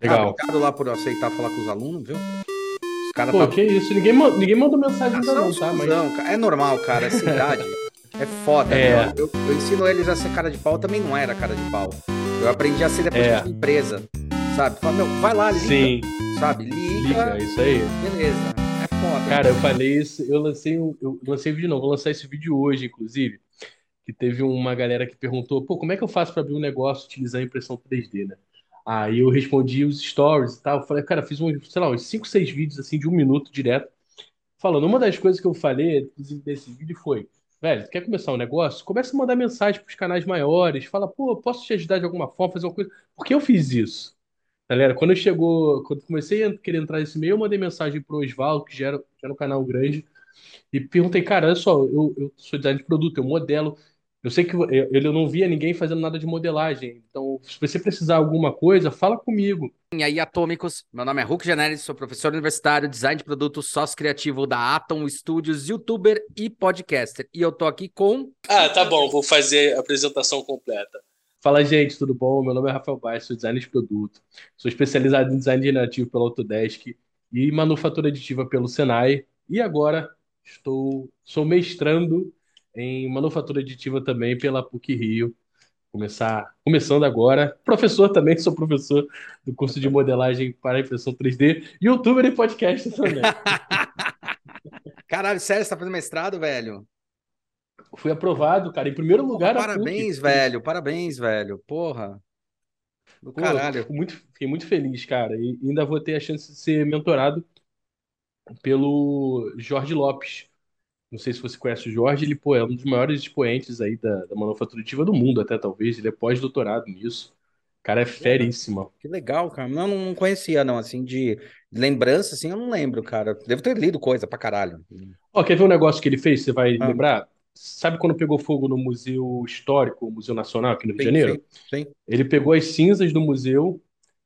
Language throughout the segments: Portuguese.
Legal. Ah, obrigado lá por aceitar falar com os alunos, viu? Os caras Pô, tá... que isso, ninguém, ninguém mandou mensagem ainda não, tá? Mas... Não, cara, é normal, cara. Essa idade é foda. É. Eu, eu ensino eles a ser cara de pau, eu também não era cara de pau. Eu aprendi a ser depois É. fui empresa. Sabe? Fala, meu, vai lá, liga. Sim, Sabe? Liga. liga, é isso aí. Beleza. É foda. Cara, eu falei isso, eu lancei, um- eu lancei vídeo não, vou lançar esse vídeo hoje, inclusive, que teve uma galera que perguntou, pô, como é que eu faço para abrir um negócio utilizando impressão 3D, né? Aí eu respondi os stories e tal, eu falei, cara, fiz um, sei lá, uns 5, 6 vídeos assim de um minuto direto, falando, uma das coisas que eu falei, nesse vídeo foi, velho, quer começar um negócio? Começa a mandar mensagem pros canais maiores, fala, pô, posso te ajudar de alguma forma, fazer uma coisa? Por que eu fiz isso? Galera, quando chegou, quando comecei a querer entrar nesse meio, eu mandei mensagem pro Osvaldo, que já era, já era um canal grande, e perguntei, cara, olha só, eu, eu sou designer de produto, eu modelo. Eu sei que eu, eu não via ninguém fazendo nada de modelagem. Então, se você precisar de alguma coisa, fala comigo. E aí, Atômicos, meu nome é Hulk Janelis, sou professor universitário, design de produto, sócio criativo da Atom Studios, youtuber e podcaster. E eu tô aqui com. Ah, tá bom, vou fazer a apresentação completa. Fala, gente, tudo bom? Meu nome é Rafael Baix, sou designer de produto. Sou especializado em design generativo pela Autodesk e manufatura aditiva pelo Senai. E agora estou sou mestrando em manufatura aditiva também pela PUC Rio. Começar, começando agora. Professor também, sou professor do curso de modelagem para impressão 3D, youtuber e podcast também. Caralho, sério, você tá fazendo mestrado, velho? Fui aprovado, cara, em primeiro lugar na PUC. parabéns, velho. Parabéns, velho. Porra. Do Pô, caralho. fico muito, fiquei muito feliz, cara. E ainda vou ter a chance de ser mentorado pelo Jorge Lopes. Não sei se você conhece o Jorge, ele pô, é um dos maiores expoentes aí da, da manufatura aditiva do mundo, até talvez. Ele é pós-doutorado nisso. O cara é feríssima. Que legal, cara. Não, não conhecia, não, assim, de lembrança, assim, eu não lembro, cara. Devo ter lido coisa pra caralho. Ó, quer ver um negócio que ele fez? Você vai Ah. lembrar? Sabe quando pegou fogo no Museu Histórico, Museu Nacional, aqui no Rio de Sim, Janeiro? sim, sim. Ele pegou as cinzas do museu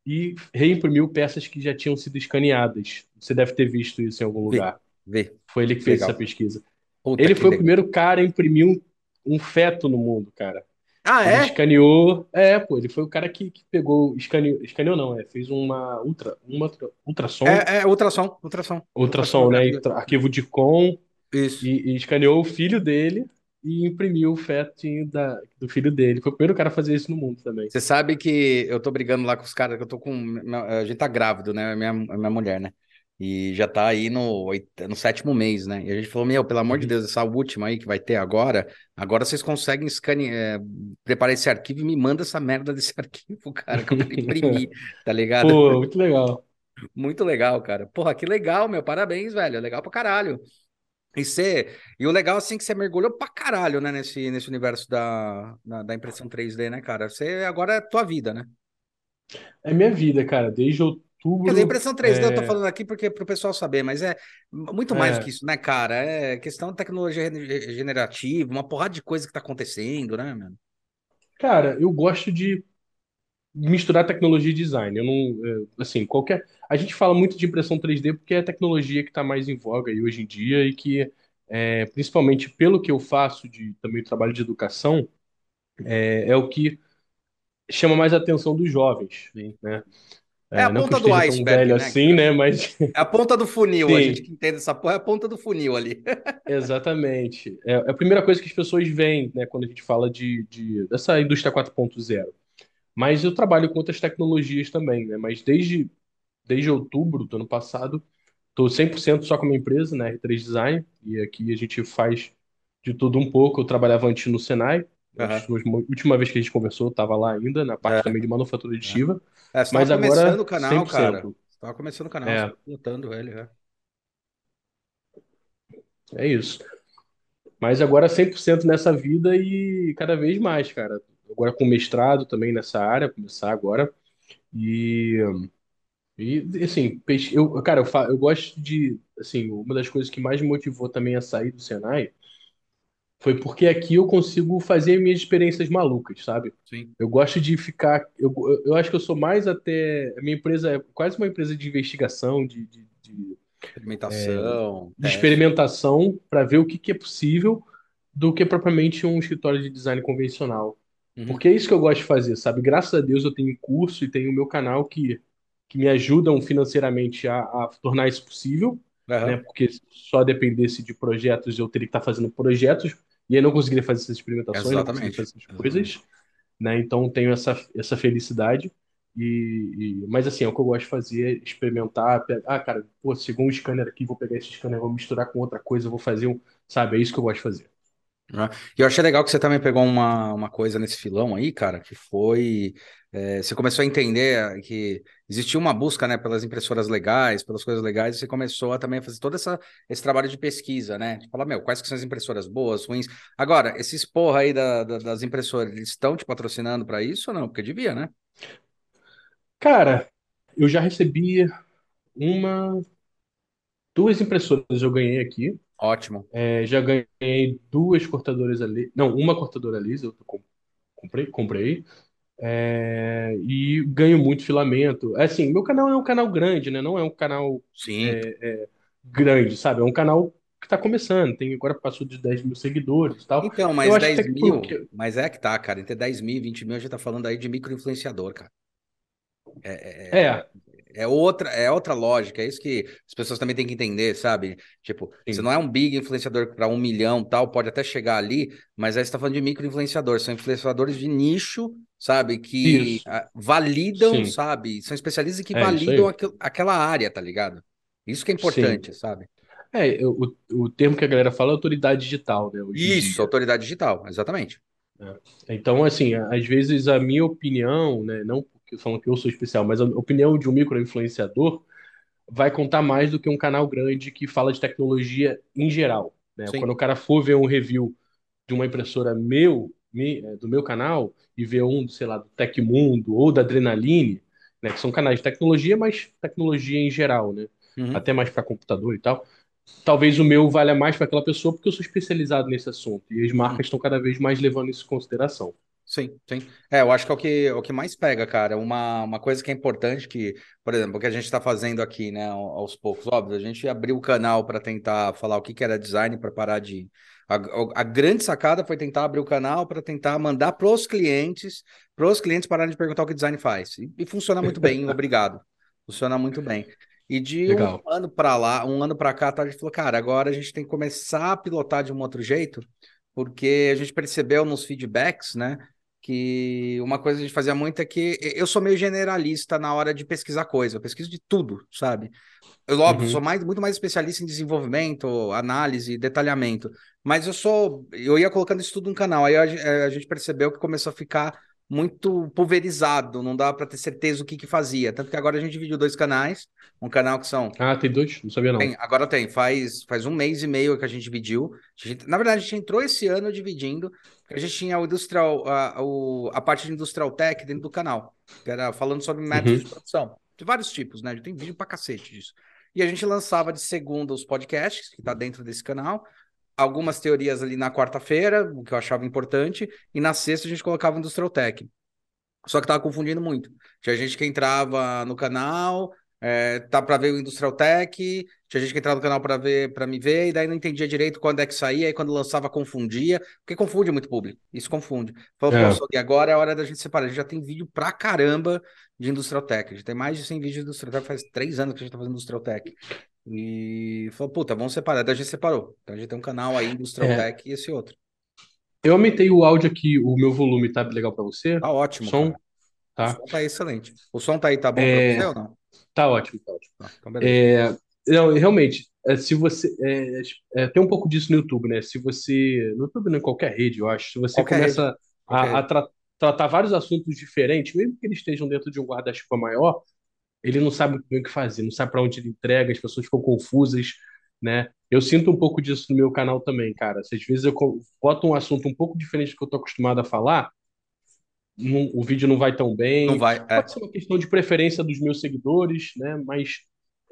e reimprimiu peças que já tinham sido escaneadas. Você deve ter visto isso em algum lugar. Vê. Foi ele que fez Legal. essa pesquisa. Puta Ele foi o legal. primeiro cara a imprimir um, um feto no mundo, cara. Ah, Ele é? escaneou. É, pô, ele foi o cara que, que pegou. Escaneou, escaneou não, é. Fez uma ultra, uma ultra- ultrassom, É, é ultrassom, ultrassom. ultrassom, né? Arquivo de com Isso. e, e escaneou o filho dele e imprimiu o fetinho da, do filho dele. Foi o primeiro cara a fazer isso no mundo também. Você sabe que eu tô brigando lá com os caras, que eu tô com. A gente tá grávido, né? Minha, minha mulher, né? E já tá aí no, no sétimo mês, né? E a gente falou: Meu, pelo amor de Uhum. Deus, essa última aí que vai ter agora, agora vocês conseguem escanear, é, preparar esse arquivo e me manda essa merda desse arquivo, cara, que eu quero imprimir, tá ligado? Pô, muito legal. Muito legal, cara. Porra, que legal, meu. Parabéns, velho. Legal pra caralho. E, você... e o legal, assim, que você mergulhou pra caralho, né, nesse, nesse universo da, da, da impressão 3D, né, cara? Você agora é tua vida, né? É minha vida, cara. Desde outubro. Quer dizer, impressão 3D eu tô é, falando aqui porque pro pessoal saber, mas é muito mais É. do que isso, né, cara? É questão de tecnologia generativa, uma porrada de coisa que tá acontecendo, né, mano? Cara, eu gosto de misturar tecnologia e design. Eu não, é, assim, qualquer. A gente fala muito de impressão 3D porque é a tecnologia que está mais em voga aí hoje em dia e que, é, principalmente pelo que eu faço de também o trabalho de educação, é, é o que chama mais a atenção dos jovens, né? É a ponta do iceberg, velho né, assim, né? Mas É a ponta do funil, a Sim. gente que entende essa porra é a ponta do funil ali. Exatamente. É, é a primeira coisa que as pessoas veem, né, quando a gente fala de, de- dessa indústria 4.0. Mas eu trabalho com outras tecnologias também, né? Mas desde, desde outubro do ano passado, estou 100% só com a minha empresa, né, R3 Design, e aqui a gente faz de tudo um pouco. Eu trabalhava antes no Senai, A última vez que a gente conversou, eu estava lá ainda, na parte É. também de manufatura aditiva. É, você Mas tava agora, começando o canal, 100%. cara. Você tava começando o canal, É. você lutando ele, é. É isso. Mas agora 100% nessa vida e cada vez mais, cara. Agora com mestrado também nessa área, começar agora. E, e assim, eu, cara, eu, eu gosto de, assim, uma das coisas que mais me motivou também a sair do Senai foi porque aqui eu consigo fazer minhas experiências malucas, sabe? Sim. Eu gosto de ficar. Eu, eu acho que eu sou mais até. A minha empresa é quase uma empresa de investigação, de, de, de Experimentação, de teste. experimentação para ver o que, que é possível do que propriamente um escritório de design convencional. Uhum. Porque é isso que eu gosto de fazer, sabe? Graças a Deus eu tenho curso e tenho o meu canal que que me ajudam financeiramente a, a tornar isso possível, Aham. né? Porque só dependesse de projetos, eu teria que estar fazendo projetos, e aí não conseguiria fazer essas experimentações, Exatamente. fazer essas coisas, né? Então tenho essa, essa felicidade. E, e- mas assim, é o que eu gosto de fazer, é experimentar, pe- ah, cara, pô, chegou um scanner aqui, vou pegar esse scanner, vou misturar com outra coisa, vou fazer um, sabe? É isso que eu gosto de fazer. Né? E eu achei legal que você também pegou uma, uma coisa nesse filão aí, cara, que foi. é, você começou a entender que existia uma busca, né, pelas impressoras legais, pelas coisas legais, e você começou a também fazer todo essa, esse trabalho de pesquisa, né? Falar, meu, quais que são as impressoras boas, ruins. Agora, esses porra aí da- da- das impressoras, eles estão te patrocinando para isso ou não? Porque devia, né? Cara, eu já recebi uma, duas impressoras eu ganhei aqui. Ótimo. É, já ganhei duas cortadoras ali. Não, uma cortadora lisa, eu com- comprei, comprei. É, e ganho muito filamento. É Assim, meu canal é um canal grande, né? Não é um canal Sim. grande, sabe? É um canal que tá começando. Tem agora passou de 10 mil seguidores e tal. Então, mas Eu acho 10 até que mil, porque- mas é que tá, cara. Entre 10 mil e 20 mil, a gente tá falando aí de micro-influenciador, cara. É, É outra, é outra lógica, é isso que as pessoas também têm que entender, sabe? Tipo, Sim. você não é um big influenciador para um milhão tal, pode até chegar ali, mas aí você tá falando de micro-influenciador, são influenciadores de nicho, sabe? Que Isso. validam, Sim. sabe? São especialistas que É, validam aquilo- aquela área, tá ligado? Isso que é importante, sabe? é, o, o termo que a galera fala é autoridade digital, né? Isso, autoridade digital, exatamente. Então, assim, às vezes a minha opinião, né, não falam que eu sou especial, mas a opinião de um micro-influenciador vai contar mais do que um canal grande que fala de tecnologia em geral, né? Quando o cara for ver um review de uma impressora meu, eh, do meu canal, e ver um, sei lá, do Tecmundo ou da Adrenaline, né, que são canais de tecnologia, mas tecnologia em geral, né? Uhum. Até mais para computador e tal. Talvez o meu valha mais para aquela pessoa porque eu sou especializado nesse assunto e as marcas estão cada vez mais levando isso em consideração. Sim, sim. É, eu acho que é o que, é o que mais pega, cara. Uma, uma coisa que é importante, que, por exemplo, o que a gente está fazendo aqui, né, ao- aos poucos, óbvio, a gente abriu o canal para tentar falar o que, que era design para parar de. A, a grande sacada foi tentar abrir o canal para tentar mandar pros clientes, pros clientes pararem de perguntar o que design faz. E, e funciona muito bem, obrigado. Funciona muito bem. E de Legal. um ano para lá, um ano para cá, tá, a gente falou, cara, agora a gente tem que começar a pilotar de um outro jeito, porque a gente percebeu nos feedbacks, né? Que uma coisa que a gente fazia muito é que eu sou meio generalista na hora de pesquisar coisa, eu pesquiso de tudo, sabe? Eu, óbvio, Uhum. sou mais, muito mais especialista em desenvolvimento, análise, detalhamento, mas eu sou, eu ia colocando isso tudo no canal, aí a, gen- a gente percebeu que começou a ficar muito pulverizado, não dava para ter certeza o que que fazia, tanto que agora a gente dividiu dois canais, um canal que são Ah, tem dois? Não sabia não. tem, agora tem, faz, faz um mês e meio que a gente dividiu. A gente- na verdade, a gente entrou esse ano dividindo, porque a gente tinha o industrial, a, o- a parte de industrial tech dentro do canal, que era falando sobre métodos Uhum. de produção, de vários tipos, né? Tem vídeo pra cacete disso. E a gente lançava de segunda os podcasts, que tá dentro desse canal, algumas teorias ali na quarta-feira, o que eu achava importante, e na sexta a gente colocava o industrial tech. Só que tava confundindo muito. Tinha gente que entrava no canal, é, tá para ver o Industrial Tech, tinha gente que entrava no canal para ver, para me ver, e daí não entendia direito quando é que saía, aí quando lançava confundia, porque confunde muito público. Isso confunde. Falou, É. Sog, agora é a hora da gente separar. A gente já tem vídeo pra caramba de Industrial Tech. A gente tem mais de 100 vídeos de Industrial Tech, faz três anos que a gente tá fazendo Industrial Tech. E falou, puta, vamos separar. Daí a gente separou. Então a gente tem um canal aí, Industrial É. Tech, e esse outro. Eu aumentei o áudio aqui, o meu volume tá legal pra você? Tá ótimo, Som? cara. O Tá, som tá excelente. O som tá aí, tá bom É. pra você ou não? tá ótimo, tá ótimo. Tá, então. É, não, realmente, é, se você. É, é, tem um pouco disso no YouTube, né? Se você. No YouTube, não, em qualquer rede, eu acho. Se você Qualquer começa a, a tra- tratar vários assuntos diferentes, mesmo que eles estejam dentro de um guarda-chuva maior, ele não sabe muito bem o que fazer, não sabe para onde ele entrega, as pessoas ficam confusas, né? Eu sinto um pouco disso no meu canal também, cara. Às vezes eu boto um assunto um pouco diferente do que eu tô acostumado a falar, não- o vídeo não vai tão bem. Não vai. É. Pode ser uma questão de preferência dos meus seguidores, né? Mas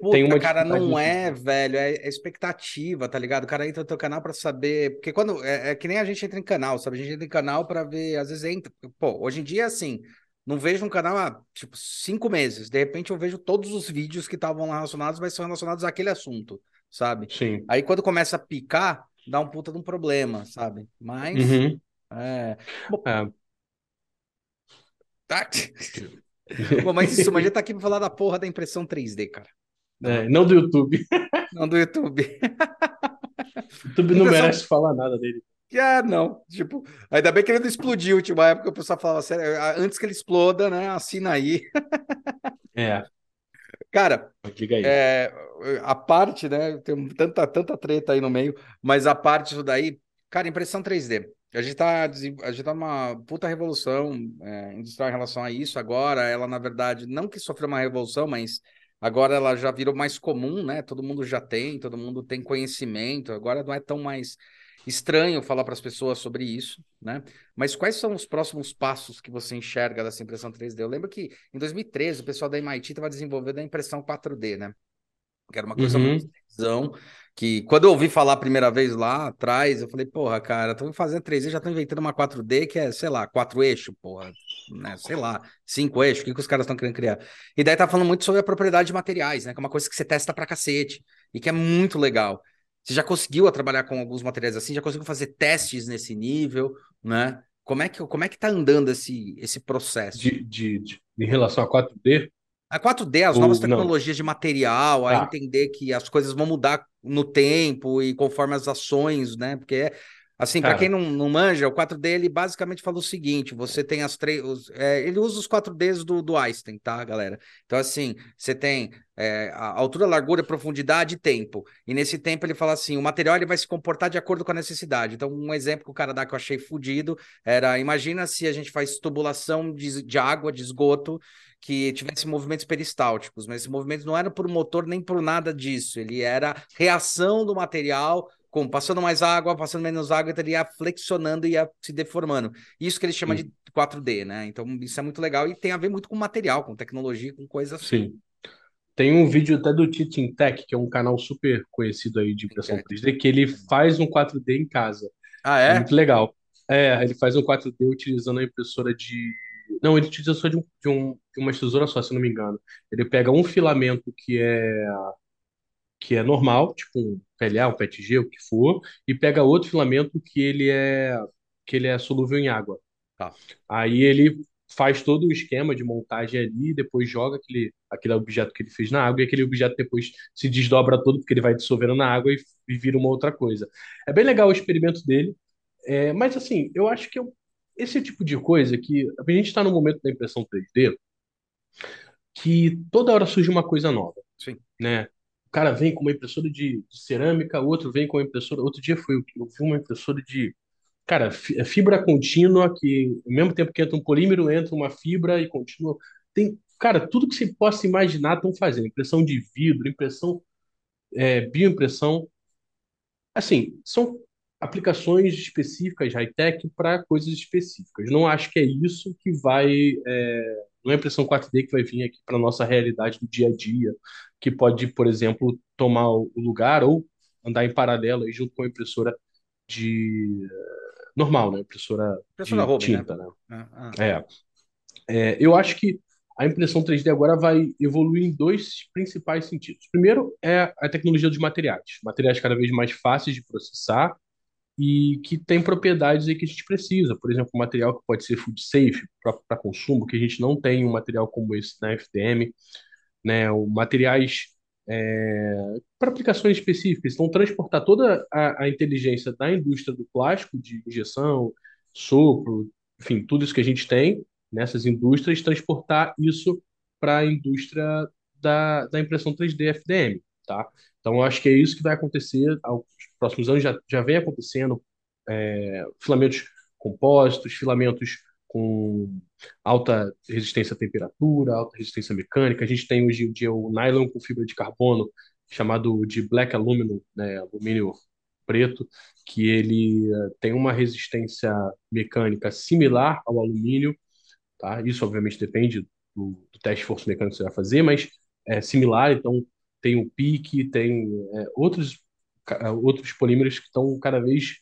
Puta, tem uma cara, não é, velho, é, é expectativa, tá ligado? O cara entra no teu canal pra saber, porque quando, é, é que nem a gente entra em canal, sabe? A gente entra em canal pra ver, às vezes entra, pô, hoje em dia é assim, não vejo um canal há, tipo, cinco meses, de repente eu vejo todos os vídeos que estavam relacionados, mas são relacionados àquele assunto, sabe? Sim. Aí quando começa a picar, dá um puta de um problema, sabe? Mas, Uhum. é... Bom, É. tá... Bom, mas isso, mas já tá aqui pra falar da porra da impressão 3D, cara. É, não do YouTube. Não do YouTube. YouTube não merece falar nada dele. Ah, não. Tipo, ainda bem que ele não explodiu. Tipo, uma época o pessoal falava sério, antes que ele exploda, né? Assina aí. É. Cara, Diga aí. é, a parte, né? Tem tanta, tanta treta aí no meio, mas a parte disso daí, cara, impressão 3D. A gente tá, a gente tá numa puta revolução é, industrial em relação a isso. Agora, ela, na verdade, não que sofreu uma revolução, mas agora ela já virou mais comum, né? Todo mundo já tem, todo mundo tem conhecimento. Agora não é tão mais estranho falar para as pessoas sobre isso, né? Mas quais são os próximos passos que você enxerga dessa impressão 3D? Eu lembro que em 2013 o pessoal da MIT estava desenvolvendo a impressão 4D, né? Que era uma coisa Uhum. muito visão, que quando eu ouvi falar a primeira vez lá atrás, eu falei, porra, cara, estão fazendo 3D, já estão inventando uma 4D que é, sei lá, quatro eixos, porra, né? Sei lá, cinco eixos, o que, que os caras estão querendo criar? E daí tá falando muito sobre a propriedade de materiais, né? Que é uma coisa que você testa pra cacete e que é muito legal. Você já conseguiu trabalhar com alguns materiais assim? Já conseguiu fazer testes nesse nível, né? Como é que, como é que tá andando esse, esse processo? De, de, de- em relação a 4D, A 4D, as Ou novas não. tecnologias de material, a Tá. entender que as coisas vão mudar no tempo e conforme as ações, né? Porque é assim, para quem não, não manja, o 4D ele basicamente fala o seguinte: você tem as três. os- é, ele usa os 4Ds do, do Einstein, tá, galera? Então, assim, você tem é, a altura, largura, profundidade e tempo. E nesse tempo ele fala assim: o material ele vai se comportar de acordo com a necessidade. Então, um exemplo que o cara dá que eu achei fodido era: imagina se a gente faz tubulação de, de água, de esgoto que tivesse movimentos peristálticos, mas esses movimentos não eram por motor nem por nada disso, ele era reação do material, com passando mais água, passando menos água, então ele ia flexionando e ia se deformando. Isso que ele chama Sim. de 4D, né? Então isso é muito legal e tem a ver muito com material, com tecnologia, com coisas assim. sim. Tem um vídeo até do Teaching Tech, que é um canal super conhecido aí de impressão Tech. 3D, que ele faz um 4D em casa. Ah, É é? muito legal. É, ele faz um 4D utilizando a impressora de. Não, ele utiliza só de, um, de, um, de uma tesoura só, se não me engano. Ele pega um filamento que é que é normal, tipo um PLA, um PETG, o que for, e pega outro filamento que ele é que ele é solúvel em água. Tá. Aí ele faz todo o esquema de montagem ali, depois joga aquele, aquele objeto que ele fez na água, e aquele objeto depois se desdobra todo, porque ele vai dissolvendo na água e, e vira uma outra coisa. É bem legal o experimento dele, é, mas assim, eu acho que eu- esse tipo de coisa que a gente está no momento da impressão 3D, que toda hora surge uma coisa nova, Sim. né? Cara vem com uma impressora de, de cerâmica, outro vem com uma impressora. Outro dia foi, eu vi uma impressora de, cara, é fibra contínua, que ao mesmo tempo que entra um polímero, entra uma fibra e continua. Tem, cara, tudo que você possa imaginar estão fazendo. Impressão de vidro, impressão, é, bioimpressão. Assim, são aplicações específicas, high-tech, para coisas específicas. Não acho que é isso que vai. é, não é impressão 4D que vai vir aqui para nossa realidade do dia a dia, que pode, por exemplo, tomar o lugar ou andar em paralelo aí junto com a impressora de normal, né? Impressora Impressora de Robin, né? tinta, né? Ah, ah. É. É, eu acho que a impressão 3D agora vai evoluir em dois principais sentidos. Primeiro é a tecnologia dos materiais, materiais cada vez mais fáceis de processar e que tem propriedades aí que a gente precisa. Por exemplo, um material que pode ser food safe para consumo, que a gente não tem um material como esse na FDM, né? O materiais é, para aplicações específicas. Então, transportar toda a, a inteligência da indústria do plástico, de injeção, sopro, enfim, tudo isso que a gente tem nessas indústrias, transportar isso para a indústria da, da impressão 3D FDM, tá? Então, acho que é isso que vai acontecer aos próximos anos, já, já vem acontecendo, é, filamentos compósitos, filamentos com alta resistência à temperatura, alta resistência mecânica. A gente tem hoje em dia o nylon com fibra de carbono, chamado de black aluminum, né, alumínio preto, que ele eh, tem uma resistência mecânica similar ao alumínio, tá? Isso obviamente depende do, do teste de força mecânica que você vai fazer, mas é similar, então tem o pique, tem é, outros outros polímeros que estão cada vez,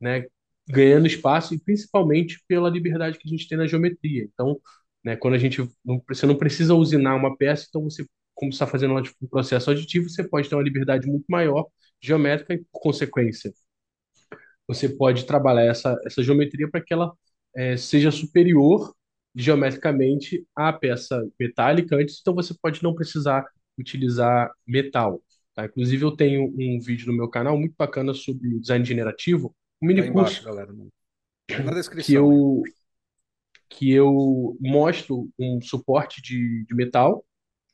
né, ganhando espaço e principalmente pela liberdade que a gente tem na geometria. Então, né, quando a gente não, você não precisa usinar uma peça, então você, como está fazendo tipo, um processo aditivo, você pode ter uma liberdade muito maior geométrica e, por consequência, você pode trabalhar essa, essa geometria para que ela eh, seja superior geometricamente a peça metálica antes, então você pode não precisar utilizar metal. Tá? Inclusive, eu tenho um vídeo no meu canal muito bacana sobre design generativo, um mini Tá curso embaixo, galera. Na que eu, que eu mostro um suporte de, de metal,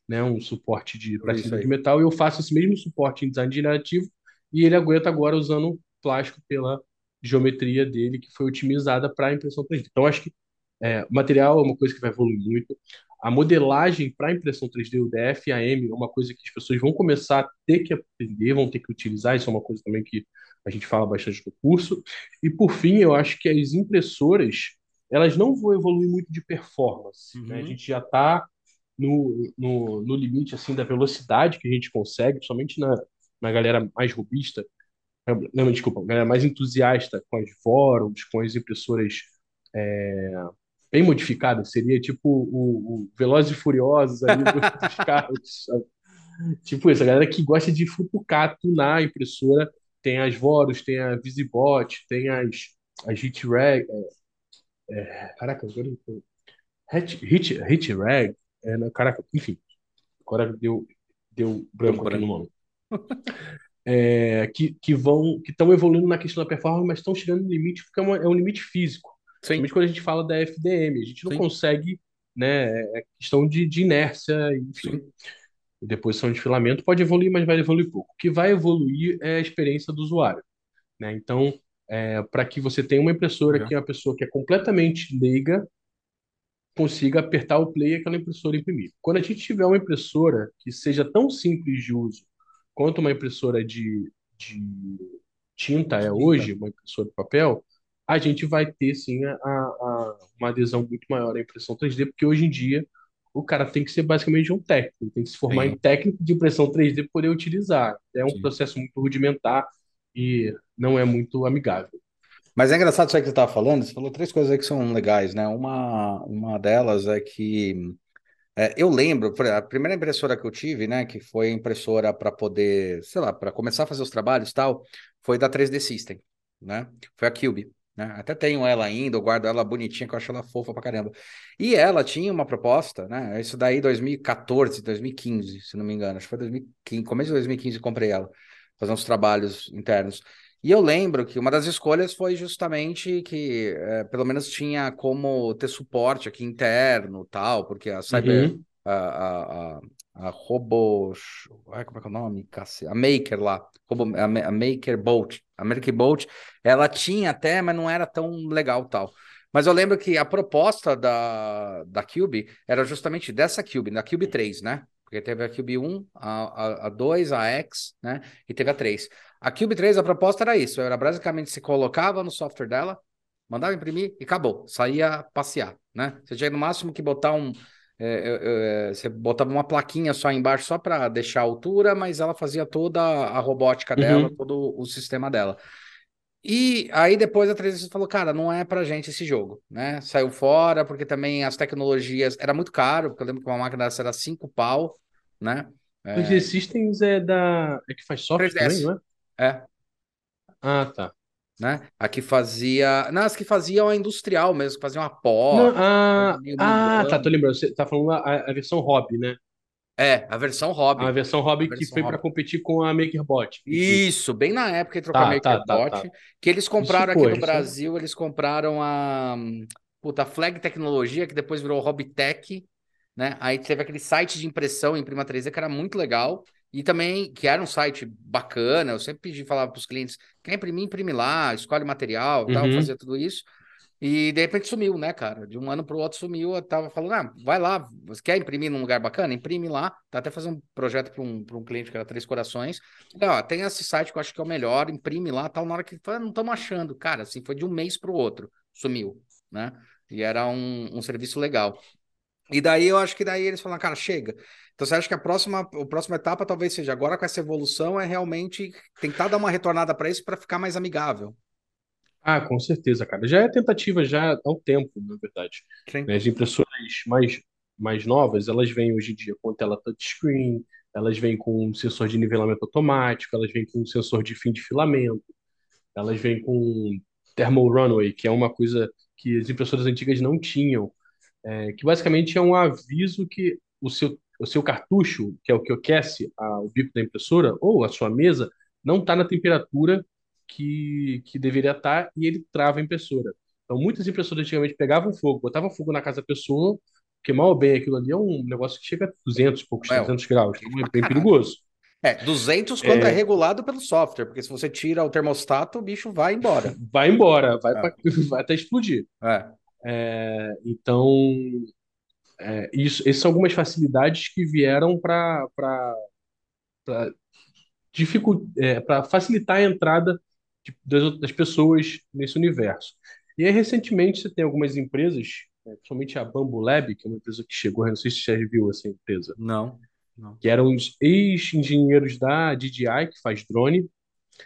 né, um suporte de prateleira de metal, e eu faço esse mesmo suporte em design generativo, e ele aguenta agora usando plástico pela geometria dele, que foi otimizada para impressão 3D. Então, acho que é, material é uma coisa que vai evoluir muito. A modelagem para impressão 3D, o DFAM, é uma coisa que as pessoas vão começar a ter que aprender, vão ter que utilizar. Isso é uma coisa também que a gente fala bastante no curso. E por fim, eu acho que as impressoras, elas não vão evoluir muito de performance, né? A Uhum. gente já está no, no, no limite assim da velocidade que a gente consegue, somente na, na galera mais robista, não, desculpa, galera mais entusiasta com as fóruns, com as impressoras é, bem modificadas, seria tipo o, o Velozes e Furiosos ali do- dos carros, sabe? Tipo isso, a galera que gosta de futucar, tunar a impressora, tem as Voros, tem a Visibot, tem as, as HitRag, é, caraca, agora eu- Hit, Hit, HitRag, é, né, caraca, enfim, agora deu, deu branco aqui no nome. É, que, que vão, que estão evoluindo na questão da performance, mas estão chegando no limite, porque é, uma- é um limite físico. Sim, quando a gente fala da FDM, a gente não sim, consegue, né? É questão de, de inércia, enfim. sim. E deposição de filamento pode evoluir, mas vai evoluir pouco. O que vai evoluir é a experiência do usuário, né? Então, para que você tenha uma impressora Já. que é uma pessoa que é completamente leiga consiga apertar o play e aquela impressora imprimir. Quando a gente tiver uma impressora que seja tão simples de uso quanto uma impressora de, de tinta é hoje, uma impressora de papel, a gente vai ter sim a, a- uma adesão muito maior à impressão 3D, porque hoje em dia o cara tem que ser basicamente um técnico, tem que se formar em técnico de impressão 3D para poder utilizar. É um sim. processo muito rudimentar e não é muito amigável. Mas é engraçado isso aí que você estava falando. Você falou três coisas aí que são legais, né? Uma, uma delas é que é, eu lembro, a primeira impressora que eu tive, né, que foi impressora para poder, sei lá, para começar a fazer os trabalhos e tal, foi da 3D System, né? Foi a Cube, né? Até tenho ela ainda, eu guardo ela bonitinha, que eu acho ela fofa pra caramba. E ela tinha uma proposta, né? Isso daí 2014, 2015, se não me engano, acho que foi 2015, começo de 2015 eu comprei ela, fazer uns trabalhos internos. E eu lembro que uma das escolhas foi justamente que, eh, pelo menos, tinha como ter suporte aqui interno, tal, porque a Cyber, Uhum. a, a, a, a Robo, ai, como é que é o nome? A Maker lá, a Maker Bolt, a Maker Bolt, ela tinha até, mas não era tão legal, tal. Mas eu lembro que a proposta da, da Cube era justamente dessa Cube, da Cube 3, né? Porque teve a Cube 1, a, a, a 2, a X, né? E teve a 3. A Cube 3, a proposta era isso, era basicamente se colocava no software dela, mandava imprimir e acabou, saía passear, né? Você tinha no máximo que botar um, é, é, é, você botava uma plaquinha só embaixo só para deixar a altura, mas ela fazia toda a robótica dela, Uhum. todo o sistema dela. E aí depois a 360 falou, cara, não é pra gente esse jogo, né? Saiu fora, porque também as tecnologias era muito caro, porque eu lembro que uma máquina dessa era 5 pau, né? É, 3D Systems é da. É que faz software também, 3DS, não é? é, Ah, tá. Né? A que fazia, não, as que faziam a industrial mesmo, que faziam a Não, pó, ah, ah, tá, tô lembrando. Você tá falando a, a versão hobby, né? É, a versão A hobby, versão a hobby que versão foi para hobby. competir com a MakerBot. Isso. Bem na época que trocou a Tá, tá, tá, MakerBot, tá. que eles compraram aqui no. Brasil, eles compraram a, puta, a Flag Tecnologia, que depois virou Hobbytech, né? Aí teve aquele site de impressão em Prima 3D que era muito legal e também que era um site bacana. Eu sempre pedi, falava para os clientes, quer imprimir, imprime lá, escolhe o material, tal, Uhum. fazia tudo isso. E de repente sumiu, né, cara? De um ano para o outro sumiu. Eu tava falando, ah, vai lá, você quer imprimir num lugar bacana? Imprime lá. Tá até fazendo um projeto para um, pra um cliente que era Três Corações. Falei, ó, tem esse site que eu acho que é o melhor, imprime lá, tal. Na hora que fala, não estamos achando. Cara, assim, foi de um mês para o outro, sumiu, né? E era um, um serviço legal. E daí eu acho que daí eles falaram, cara, chega. Então você acha que a próxima, a próxima etapa talvez seja agora com essa evolução é realmente tentar dar uma retornada para isso para ficar mais amigável. Ah, com certeza, cara. Já é tentativa já há um tempo, na verdade. Sim. Né, As impressoras mais, mais novas, elas vêm hoje em dia com tela touchscreen, elas vêm com um sensor de nivelamento automático, elas vêm com um sensor de fim de filamento, elas vêm com thermal runaway, que é uma coisa que as impressoras antigas não tinham. é, que basicamente é um aviso que o seu, o seu cartucho, que é o que aquece a, o bico da impressora, ou a sua mesa, não está na temperatura que, que deveria estar e ele trava a impressora. Então, muitas impressoras antigamente pegavam fogo, botavam fogo na casa da pessoa, porque mal ou bem aquilo ali é um negócio que chega a 200 poucos, É, 300 graus. Então, é bem perigoso. É, 200 quando é... regulado pelo software, porque se você tira o termostato, o bicho vai embora. Vai embora, vai, É. pra- vai até explodir. É. É, então, é, isso, essas são algumas facilidades que vieram para para facilitar a entrada de- das, das pessoas nesse universo. E aí, recentemente, você tem algumas empresas, né, principalmente a Bambu Lab, que é uma empresa que chegou, não sei se você já viu essa empresa, Não. Não. que eram os ex-engenheiros da DJI, que faz drone.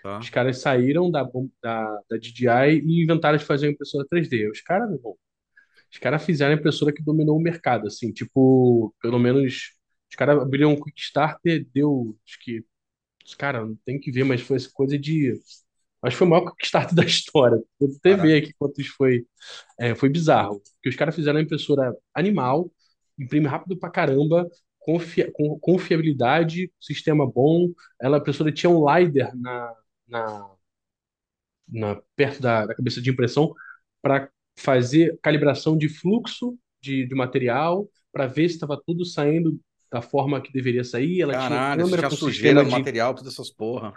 Tá. Os caras saíram da, da, da DJI e inventaram de fazer uma impressora 3D. Os caras, meu irmão, os caras fizeram a impressora que dominou o mercado, assim, tipo, pelo menos, os caras abriram um Kickstarter, deu, acho que, cara, não tem que ver, mas foi essa coisa de, acho que foi o maior Kickstarter da história. Eu até ver aqui quantos foi, é, foi bizarro, porque os caras fizeram a impressora animal, imprime rápido pra caramba, confia, com confiabilidade, sistema bom, ela, a impressora tinha um LiDAR na, na, na perto da, da cabeça de impressão para fazer calibração de fluxo de, de material, para ver se estava tudo saindo da forma que deveria sair. Ela tinha Caralho, se câmera tinha sujeira de material, todas essas porra.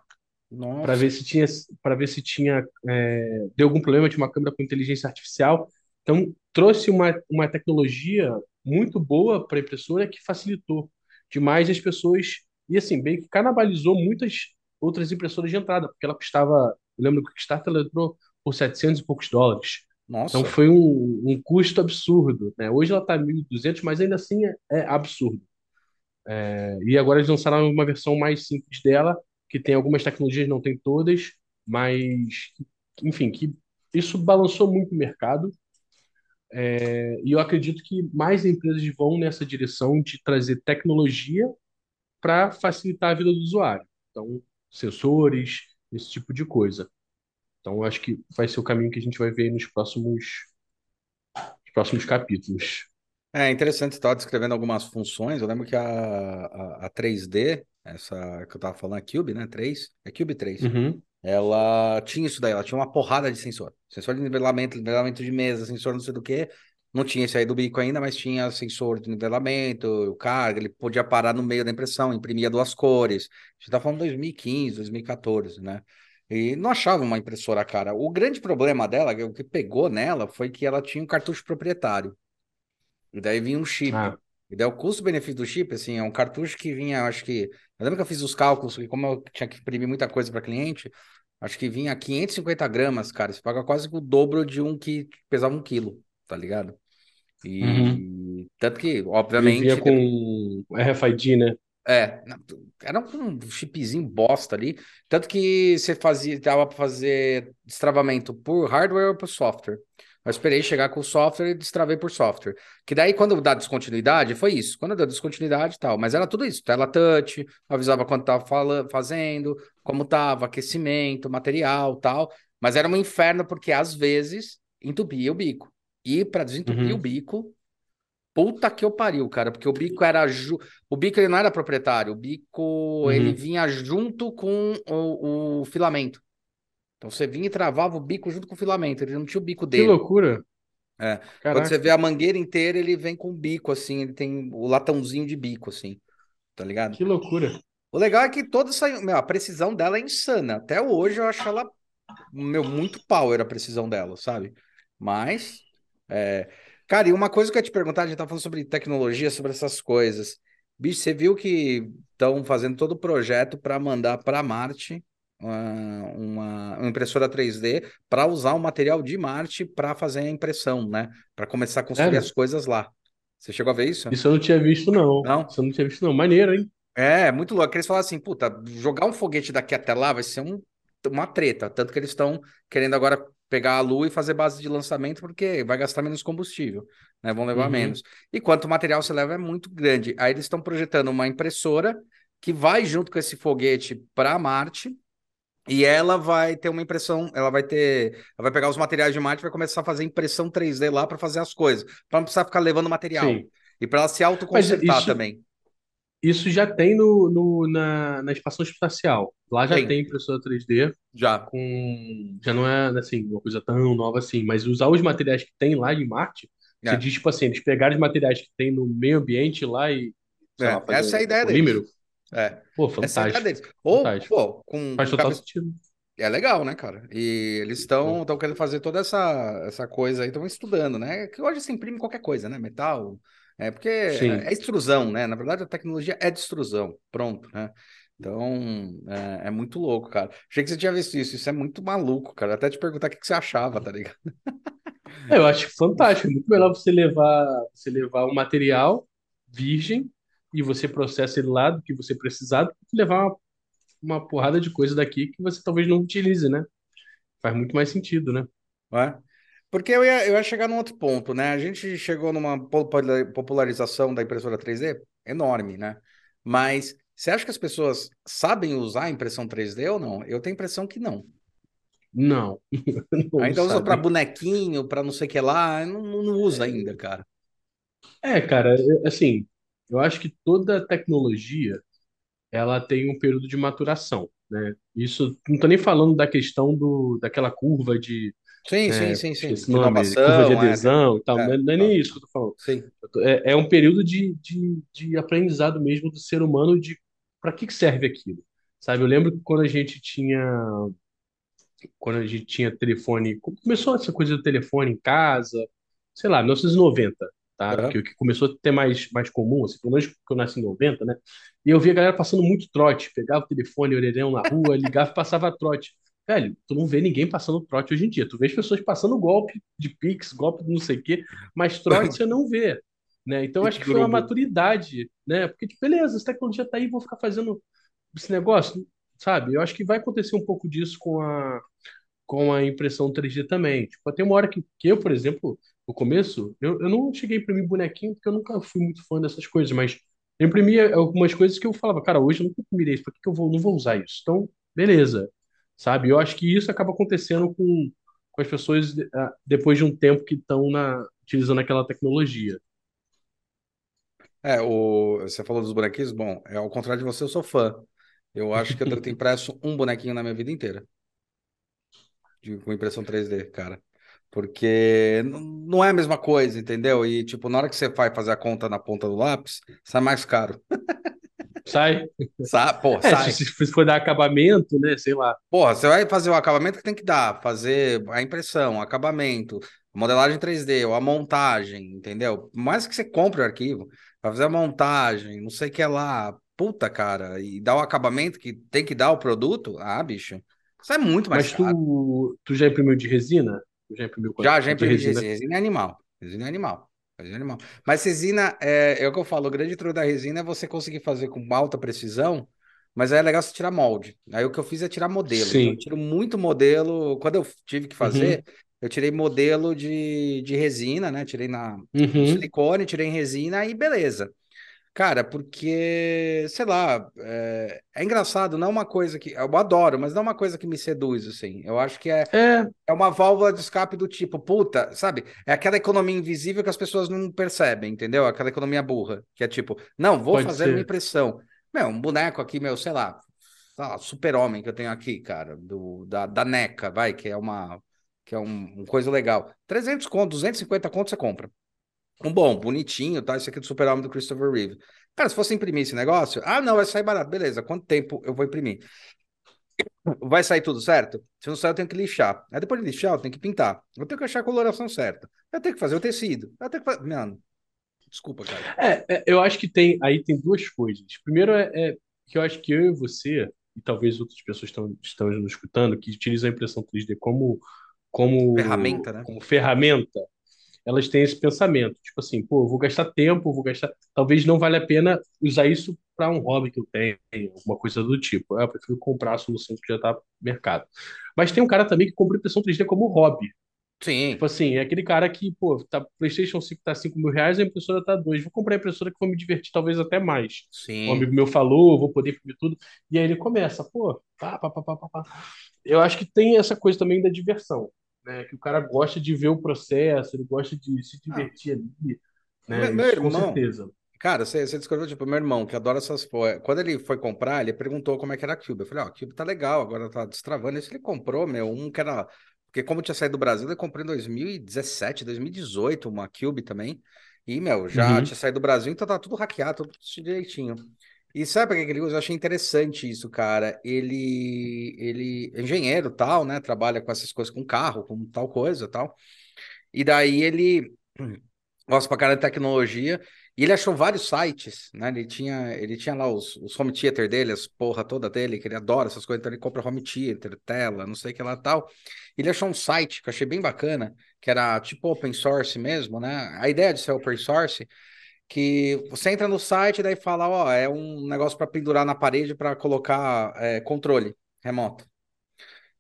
Para ver se tinha para ver se tinha é, deu algum problema de uma câmera com inteligência artificial. Então trouxe uma, uma tecnologia muito boa para a impressora que facilitou demais as pessoas e assim bem que canibalizou muitas outras impressoras de entrada, porque ela custava, eu lembro que o Kickstarter ela entrou por 700 e poucos dólares. Nossa. Então foi um, um custo absurdo, né? Hoje ela está 1.200, mas ainda assim é, é absurdo. É, e agora eles lançaram uma versão mais simples dela, que tem algumas tecnologias, não tem todas, mas, enfim, que isso balançou muito o mercado. É, e eu acredito que mais empresas vão nessa direção de trazer tecnologia para facilitar a vida do usuário. Então, sensores, esse tipo de coisa. Então, eu acho que vai ser o caminho que a gente vai ver nos próximos, nos próximos capítulos. É interessante, você estava descrevendo algumas funções. Eu lembro que a, a, a 3D, essa que eu estava falando, a Cube, né? 3, é Cube 3. Uhum, Ela tinha isso daí, ela tinha uma porrada de sensor. Sensor de nivelamento, nivelamento de mesa, sensor não sei do que. Não tinha esse aí do bico ainda, mas tinha sensor de nivelamento, o carga, ele podia parar no meio da impressão, imprimia duas cores. A gente tá falando 2015, 2014, né? E não achava uma impressora cara. O grande problema dela, o que pegou nela, foi que ela tinha um cartucho proprietário. E daí vinha um chip. Ah. E daí o custo-benefício do chip, assim, é um cartucho que vinha, acho que. Eu lembro que eu fiz os cálculos, que como eu tinha que imprimir muita coisa para cliente, acho que vinha 550 gramas, cara. Você paga quase o dobro de um que pesava um quilo, tá ligado? E tanto que, obviamente. vinha com RFID, né? É, era um chipzinho bosta ali. Tanto que você fazia, dava para fazer destravamento por hardware ou por software. Eu esperei chegar com o software e destravei por software. Que daí, quando dá descontinuidade, foi isso. Quando deu descontinuidade e tal. Mas era tudo isso. Tela touch, avisava quando tava fala- fazendo, como tava, aquecimento, material tal. Mas era um inferno, porque às vezes entupia o bico. E para desentupir Uhum. o bico, puta que eu pariu, cara. Porque o bico era. Ju... O bico ele não era proprietário. O bico ele Uhum. vinha junto com o, o filamento. Então você vinha e travava o bico junto com o filamento. Ele não tinha o bico Que dele. loucura. É. Quando Caraca. você vê a mangueira inteira, ele vem com o bico, assim, ele tem o latãozinho de bico, assim, tá ligado? Que loucura. O legal é que toda essa, meu, a precisão dela é insana. Até hoje eu acho ela, meu, muito power a precisão dela, sabe? Mas, é... cara, e uma coisa que eu ia te perguntar, a gente tá falando sobre tecnologia, sobre essas coisas. Bicho, você viu que estão fazendo todo o projeto para mandar para Marte uma, uma, uma impressora 3D para usar o material de Marte para fazer a impressão, né? Para começar a construir Sério? as coisas lá. Você chegou a ver isso? Isso eu não tinha visto, não. Não? Isso eu não tinha visto, não. Maneiro, hein? É, muito louco. Eles falam assim, puta, jogar um foguete daqui até lá vai ser um- uma treta. Tanto que eles estão querendo agora pegar a Lua e fazer base de lançamento, porque vai gastar menos combustível, né? Vão levar Uhum. menos. E quanto material você leva é muito grande. Aí eles estão projetando uma impressora que vai junto com esse foguete para Marte E ela vai ter uma impressão, ela vai ter, ela vai pegar os materiais de Marte e vai começar a fazer impressão 3D lá para fazer as coisas, para não precisar ficar levando material. Sim. E para ela se autoconsertar isso- também. Isso já tem no, no- na, na estação espacial. Lá já Tem. tem impressora 3D Já. com. Já não é assim, uma coisa tão nova assim, mas usar os materiais que tem lá de Marte, É. você diz, tipo assim, eles pegaram os materiais que tem no meio ambiente lá e. É, lá, essa é a ideia polímero. É. Pô, Essa é. Ou, Fantástico. pô, com, Faz total sentido. É legal, né, cara? E eles estão estão querendo fazer toda essa, essa coisa aí, estão estudando, né? Que hoje se imprime qualquer coisa, né? Metal. É porque Sim. é extrusão, né? Na verdade, a tecnologia é de extrusão. Pronto, né? Então, é, é muito louco, cara. Achei que você tinha visto isso. Isso é muito maluco, cara. Até te perguntar o que, que você achava, tá ligado? É, eu acho fantástico. É muito melhor você levar, você levar um material virgem e você processa ele lá do que você precisar, do que levar uma, uma porrada de coisa daqui que você talvez não utilize, né? Faz muito mais sentido, né? Não é? Porque eu ia, eu ia chegar num outro ponto, né? A gente chegou numa popula- popularização da impressora 3D enorme, né? Mas você acha que as pessoas sabem usar a impressão 3D ou não? Eu tenho a impressão que não. Não. Não Ainda usa para bonequinho, para não sei o que lá, não, não usa ainda, cara. É, cara, assim, eu acho que toda tecnologia ela tem um período de maturação, né? Isso não tô nem falando da questão do, daquela curva de, Sim, é, sim, sim, sim. nome, curva de é, adesão e tal, é, não é, não é nem isso que eu tô falando. sim. É, é um período de, de, de aprendizado mesmo do ser humano de para que que serve aquilo, sabe? Eu lembro que quando a gente tinha quando a gente tinha telefone, começou essa coisa do telefone em casa, sei lá, 1990, tá? Aham. Que, que começou a ter mais, mais comum, assim, pelo menos que eu nasci em 90, né? E eu via a galera passando muito trote, pegava o telefone, orelhão na rua, ligava e passava trote. Velho, tu não vê ninguém passando trote hoje em dia. Tu vê as pessoas passando golpe de Pix, golpe de não sei o quê, mas trote você não vê. Né? Então, acho que foi uma maturidade, né? Porque, tipo, beleza, essa tecnologia tá aí, vou ficar fazendo esse negócio, sabe? Eu acho que vai acontecer um pouco disso com a, com a impressão 3D também. Tipo, tem uma hora que, que eu, por exemplo, no começo, eu, eu não cheguei a imprimir bonequinho, porque eu nunca fui muito fã dessas coisas, mas eu imprimia algumas coisas que eu falava, cara, hoje eu nunca imprimirei isso, por que que eu vou, não vou usar isso? Então, beleza, sabe? Eu acho que isso acaba acontecendo com, com as pessoas ah, depois de um tempo que estão na, utilizando aquela tecnologia. É, o, você falou dos bonequinhos, bom, é ao contrário de você, eu sou fã. Eu acho que eu ter impresso um bonequinho na minha vida inteira. De, com impressão 3D, cara. Porque não é a mesma coisa, entendeu? E, tipo, na hora que você vai fazer a conta na ponta do lápis, sai mais caro. Sai? Sa pô, É, sai. se, se for dar acabamento, né? Sei lá. Porra, você vai fazer o acabamento que tem que dar, fazer a impressão, o acabamento, a modelagem 3D, ou a montagem, entendeu? Por Mais que você compre o arquivo, vai fazer a montagem, não sei o que lá, puta, cara, e dar o acabamento que tem que dar o produto, ah, bicho, isso é muito mais Mas caro. tu, tu já imprimiu de resina? Tu já imprimiu Já, já de imprimi de resina, resina é animal, resina é animal. Animal. Mas resina, é, é o que eu falo, o grande truque da resina é você conseguir fazer com alta precisão, mas aí é legal você tirar molde. Aí o que eu fiz é tirar modelo. Então eu Sim. tiro muito modelo. Quando eu tive que fazer, eu tirei modelo de, de resina, né? Tirei na Uhum. silicone, tirei em resina e beleza. Cara, porque, sei lá, é, é engraçado, não é uma coisa que. Eu adoro, mas não é uma coisa que me seduz, assim. Eu acho que é, É, é uma válvula de escape do tipo, puta, sabe? É aquela economia invisível que as pessoas não percebem, entendeu? Aquela economia burra, que é tipo, não, vou Pode fazer ser. uma impressão. Meu, um boneco aqui, meu, sei lá, lá, super-homem que eu tenho aqui, cara, do, da, da NECA, vai, que é uma, que é um, um coisa legal. 300 conto, 250 conto você compra. Um bom, bonitinho, tá? Esse aqui é do super-homem do Christopher Reeve. Cara, se fosse imprimir esse negócio, ah, não, vai sair barato, beleza, quanto tempo eu vou imprimir? Vai sair tudo certo? Se não sair, eu tenho que lixar. Aí depois de lixar, eu tenho que pintar. Eu tenho que achar a coloração certa. Eu tenho que fazer o tecido. Eu tenho que fazer. Mano, desculpa, cara. é, é, eu acho que tem aí tem duas coisas. Primeiro é, é que eu acho que eu e você, e talvez outras pessoas estão, estão nos escutando, que utilizam a impressão 3D como, como, Ferramenta, né? como ferramenta, elas têm esse pensamento. Tipo assim, pô, eu vou gastar tempo, vou gastar. Talvez não valha a pena usar isso para um hobby que eu tenho, alguma coisa do tipo. Ah, Eu prefiro comprar a solução que já está no mercado. Mas tem um cara também que compra impressão 3D como hobby. Sim, Tipo assim, é aquele cara que, pô, tá, PlayStation 5 tá 5 mil reais, a impressora tá 2. Vou comprar a impressora que vou me divertir talvez até mais. Um sim. amigo meu falou, vou poder imprimir tudo. E aí ele começa, pô, pá, pá, pá, pá, pá, pá. Eu acho que tem essa coisa também da diversão, né? Que o cara gosta de ver o processo, ele gosta de se Ah, divertir ali, meu, né? meu Isso com irmão, certeza. cara, você, você descreveu, tipo, meu irmão, que adora essas coisas. Quando ele foi comprar, ele perguntou como é que era a Cube. Eu falei, ó, a Cube tá legal, agora tá destravando. Esse ele comprou, meu, um que era. Porque como tinha saído do Brasil, ele comprou em 2017, 2018, uma Cube também. E, meu, já Uhum, tinha saído do Brasil, então tá tudo hackeado, tudo direitinho. E sabe pra que ele usa? Eu achei interessante isso, cara. Ele, ele é engenheiro, tal, né? Trabalha com essas coisas com carro, com tal coisa, tal. E daí ele gosta pra caralho de tecnologia. E ele achou vários sites, né? Ele tinha, ele tinha lá os, os home theater dele, as porra toda dele, que ele adora essas coisas, então ele compra home theater, tela, não sei o que lá tal. Ele achou um site que eu achei bem bacana, que era tipo open source mesmo, né? A ideia de ser open source, que você entra no site e daí fala, ó, é um negócio para pendurar na parede para colocar é, controle remoto.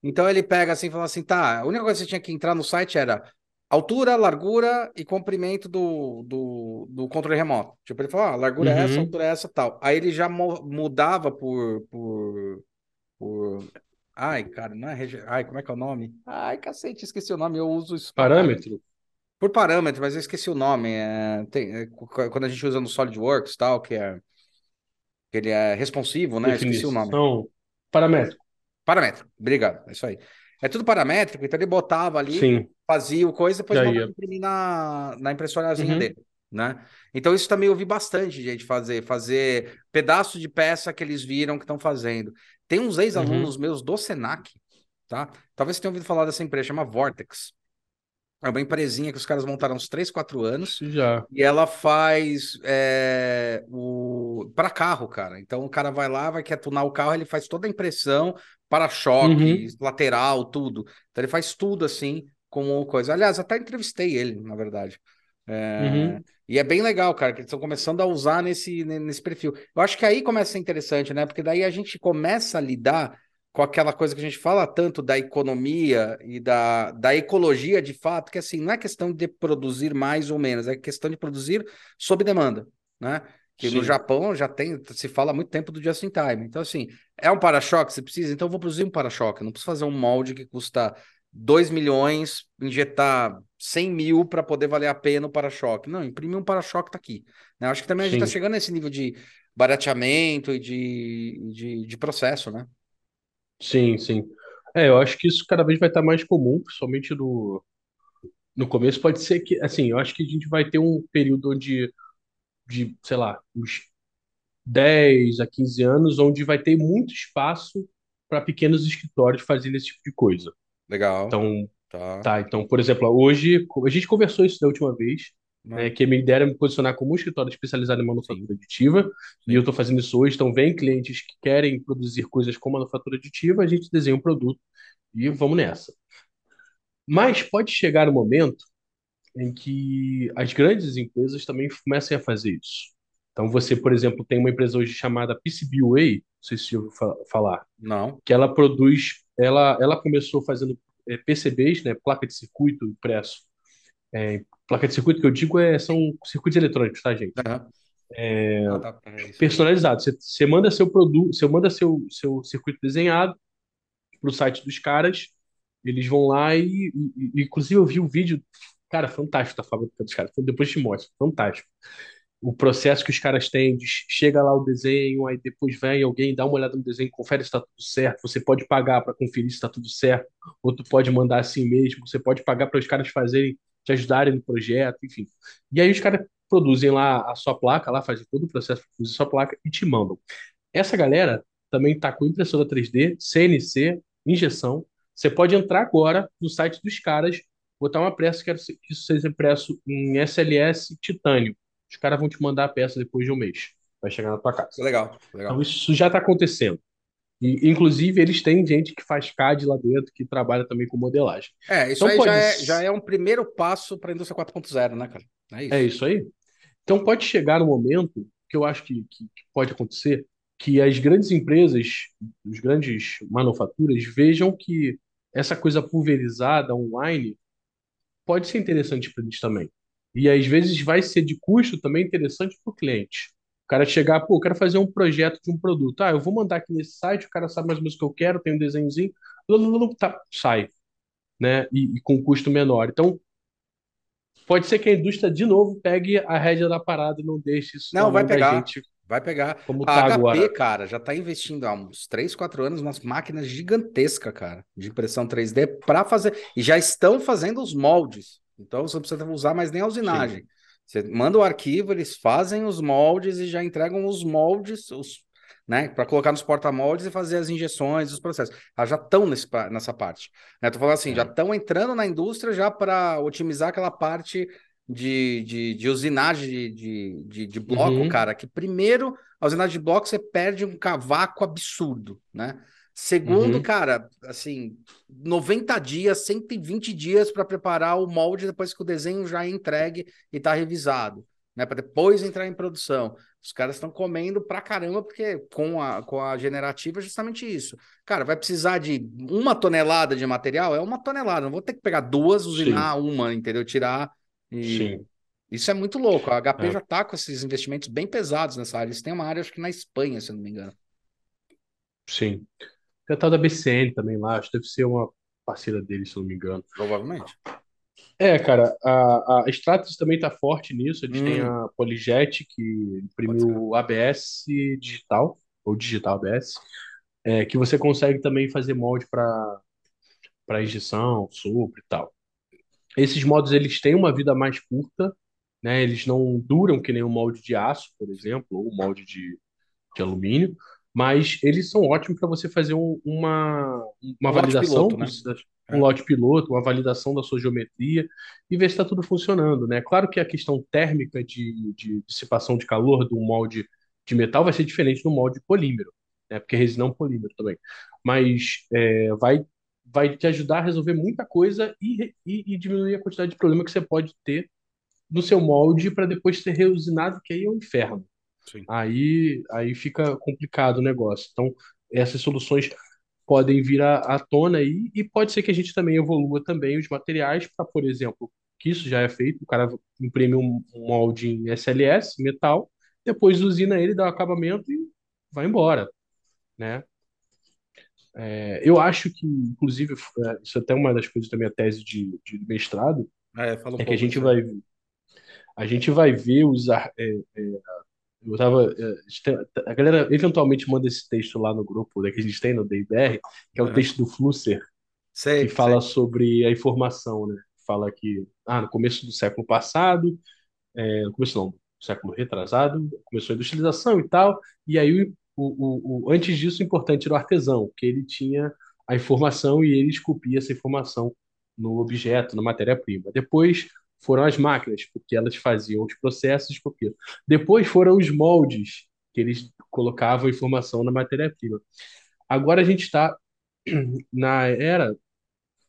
Então ele pega assim e fala assim: tá, a única coisa que você tinha que entrar no site era altura, largura e comprimento do, do, do controle remoto. Tipo, ele falou: ah, largura é essa, uhum. altura é essa tal. Aí ele já mudava por, por, por. Ai, cara, não é. Ai, como é que é o nome? Ai, cacete, esqueci o nome. Eu uso isso. Parâmetro, Por parâmetro, mas eu esqueci o nome. É, tem- é, quando a gente usa no SolidWorks tal, que é que ele é responsivo, né? Esqueci o nome. definição, paramétrico. Paramétrico, obrigado, é isso aí. É tudo paramétrico, então ele botava ali, Sim, fazia o coisa, depois mandava imprimir na, na impressorazinha Uhum, dele, né? Então isso também eu vi bastante gente fazer, fazer pedaço de peça que eles viram que estão fazendo. Tem uns uhum. ex-alunos meus do Senac, tá? Talvez você tenha ouvido falar dessa empresa, chama Vortex. É uma empresinha que os caras montaram uns 3, 4 anos. Já. E ela faz é, o para carro, cara. Então o cara vai lá, vai quer tunar o carro, ele faz toda a impressão, para-choque, Uhum, lateral, tudo. Então ele faz tudo assim, como coisa. Aliás, até entrevistei ele, na verdade. É, uhum. E é bem legal, cara, que eles estão começando a usar nesse, nesse perfil. Eu acho que aí começa a ser interessante, né? Porque daí a gente começa a lidar com aquela coisa que a gente fala tanto da economia e da, da ecologia de fato, que assim, não é questão de produzir mais ou menos, é questão de produzir sob demanda, né? Que no Sim, Japão já tem, se fala há muito tempo do just in time. Então, assim, é um para-choque, você precisa, então eu vou produzir um para-choque, não preciso fazer um molde que custa 2 milhões, injetar 100 mil para poder valer a pena o para-choque. Não, imprimir um para-choque tá aqui. né? Acho que também a gente está chegando nesse nível de barateamento e de, de, de processo, né? Sim, sim. É, eu acho que isso cada vez vai estar mais comum, principalmente no, no começo. Pode ser que, assim, eu acho que a gente vai ter um período onde, de, sei lá, uns 10 a 15 anos, onde vai ter muito espaço para pequenos escritórios fazerem esse tipo de coisa. Legal. Então, Tá. tá, então, por exemplo, hoje, a gente conversou isso da última vez, né, Não, que a minha ideia era me posicionar como um escritório especializado em manufatura aditiva, e eu estou fazendo isso hoje. Então, vem clientes que querem produzir coisas com manufatura aditiva, a gente desenha um produto e vamos nessa. Mas pode chegar um momento em que as grandes empresas também comecem a fazer isso. Então, você, por exemplo, tem uma empresa hoje chamada PCBWay, não sei se você ouviu fa- falar, Não. que ela produz, ela, ela começou fazendo é, PCBs, né, placa de circuito impresso. É, placa de circuito que eu digo é, são circuitos eletrônicos, tá, gente? Ah, tá. É isso aí. Personalizados. Você, você manda seu produto, você manda seu, seu circuito desenhado para o site dos caras, eles vão lá e, e- inclusive eu vi o vídeo, cara, fantástico da fábrica dos caras. Então, Depois te mostro, fantástico. O processo que os caras têm, de chega lá o desenho, aí depois vem alguém, dá uma olhada no desenho, confere se está tudo certo. Você pode pagar para conferir se está tudo certo, ou tu pode mandar assim mesmo. Você pode pagar para os caras fazerem, te ajudarem no projeto, enfim. E aí os caras produzem lá a sua placa, lá fazem todo o processo para produzir a sua placa e te mandam. Essa galera também está com impressora 3D, CNC, injeção. Você pode entrar agora no site dos caras, botar uma peça, quero que isso seja impresso em SLS titânio. Os caras vão te mandar a peça depois de um mês. Vai chegar na tua casa. Legal, Então legal. isso já está acontecendo. E, inclusive, eles têm gente que faz CAD lá dentro, que trabalha também com modelagem. É, isso Então aí já pode. é, já é um primeiro passo para a indústria 4.0, né, cara? É É isso. isso aí. Então pode chegar um momento que eu acho que, que- que pode acontecer, que as grandes empresas, os grandes manufaturas vejam que essa coisa pulverizada online pode ser interessante para eles também. E às vezes vai ser de custo também interessante para o cliente. O cara chegar, pô, eu quero fazer um projeto de um produto. Ah, eu vou mandar aqui nesse site, o cara sabe mais ou menos o que eu quero, tem um desenhozinho, tá, sai, né? E, e com custo menor. Então, pode ser que a indústria de novo pegue a rédea da parada e não deixe isso Não, vai pegar. gente Vai pegar. como A tá HP, agora. cara, já tá investindo há uns 3, 4 anos umas máquinas gigantescas, cara, de impressão 3D para fazer. E já estão fazendo os moldes. Então você não precisa usar mais nem a usinagem. Você manda o arquivo, eles fazem os moldes e já entregam os moldes, os, né, para colocar nos porta-moldes e fazer as injeções, os processos. Elas já estão nessa parte. Né? Tô falando assim, É. já estão entrando na indústria já para otimizar aquela parte de, de, de usinagem de, de, de, de bloco, Uhum. cara, que primeiro, a usinagem de bloco você perde um cavaco absurdo, né? Segundo, Uhum. cara, assim, 90 dias, 120 dias para preparar o molde depois que o desenho já é entregue e está revisado, né? Para depois entrar em produção. Os caras estão comendo pra caramba, porque com a, com a generativa é justamente isso. Cara, vai precisar de uma tonelada de material? É uma tonelada, não vou ter que pegar duas, usinar uma, entendeu? Tirar e. Sim. Isso é muito louco. A HP É. já tá com esses investimentos bem pesados nessa área. Eles têm uma área, acho que na Espanha, se eu não me engano. Sim. Tem a tal da BCN também lá, acho que deve ser uma parceira deles, se não me engano. Provavelmente. É, cara, a, a Stratus também tá forte nisso. Eles têm Hum. a Polyjet, que imprimiu ABS digital, ou digital ABS, é, que você consegue também fazer molde para para injeção, sopro e tal. Esses moldes eles têm uma vida mais curta, né? Eles não duram que nem um molde de aço, por exemplo, ou um molde de, de alumínio, mas eles são ótimos para você fazer um- uma, uma Um lote validação, piloto, né? É. um lote piloto, uma validação da sua geometria e ver se está tudo funcionando, né? Claro que a questão térmica de, de dissipação de calor do molde de metal vai ser diferente do molde de polímero, né? Porque resina é um polímero também. Mas é, vai, vai te ajudar a resolver muita coisa e, e, e diminuir a quantidade de problema que você pode ter no seu molde para depois ser reusinado, que aí é um inferno. Sim. Aí, aí fica complicado o negócio. Então, essas soluções podem vir à, à tona aí e pode ser que a gente também evolua também os materiais para, por exemplo, que isso já é feito, o cara imprime um, um molde em SLS, metal, depois usina ele, dá o acabamento e vai embora, né? É, eu acho que, inclusive, é, isso é até uma das coisas da minha tese de, de mestrado, É, um é que a gente vai a gente vai ver os é, é, eu tava este- a galera eventualmente manda esse texto lá no grupo né, que a gente tem no DBR, que é o texto do Flusser, Sei, que fala sei. sobre a informação, né? Fala que ah, no começo do século passado, é, no começo não, do século retrasado, começou a industrialização e tal, e aí o, o, o, antes disso o importante era o artesão, que ele tinha a informação e ele esculpia essa informação no objeto, na matéria-prima. Depois foram as máquinas, porque elas faziam os processos e esculpiam. Depois foram os moldes, que eles colocavam informação na matéria-prima. Agora a gente está na era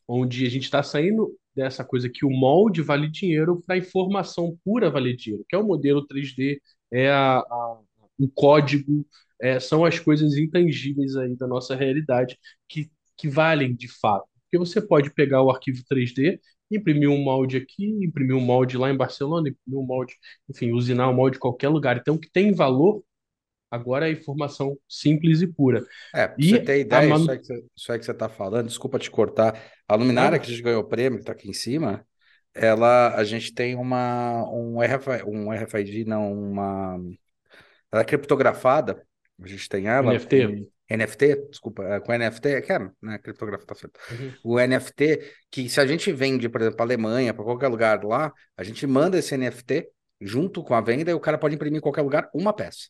onde a gente está saindo dessa coisa que o molde vale dinheiro para a informação pura vale dinheiro, que é o modelo 3D, é a, a- o código, é, são as coisas intangíveis aí da nossa realidade que, que valem de fato. Porque você pode pegar o arquivo 3D, imprimir um molde aqui, imprimir um molde lá em Barcelona, imprimir um molde, enfim, usinar um molde em qualquer lugar. Então, o que tem valor agora é informação simples e pura. É, pra E você ter a ideia, manu- isso aí que você, isso aí que você tá falando, desculpa te cortar, a luminária que a gente ganhou o prêmio, que tá aqui em cima, ela, a gente tem uma, um RFID, um RFID, não, uma, ela é criptografada, a gente tem ela NFT. NFT, desculpa, é, com NFT, que é, né, criptografada, tá certo. Uhum. O NFT, que se a gente vende, por exemplo, para Alemanha, para qualquer lugar lá, a gente manda esse NFT junto com a venda e o cara pode imprimir em qualquer lugar uma peça.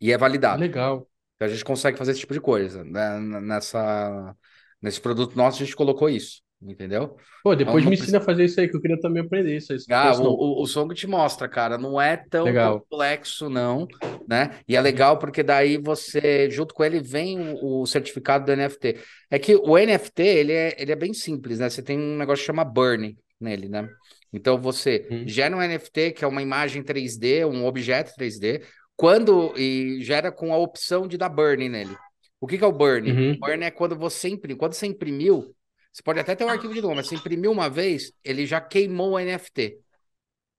E é validado. Legal. Então, a gente consegue fazer esse tipo de coisa. né? Nessa, nesse produto nosso, a gente colocou isso, entendeu? Pô, depois Não- me ensina a fazer isso aí, que eu queria também aprender isso aí. Ah, o, o, o Song te mostra, cara, não é tão Legal. complexo, não, né? E é legal porque daí você, junto com ele, vem o, certificado do NFT. É que o NFT, ele é, ele é bem simples, né? Você tem um negócio que chama burn nele, né? Então você Hum. gera um NFT, que é uma imagem 3D, um objeto 3D, quando e gera com a opção de dar burn nele. O que que é o burn? Uhum. O burn é quando você imprime, quando você imprimiu, Você pode até ter o arquivo de novo, mas se imprimiu uma vez, ele já queimou o NFT.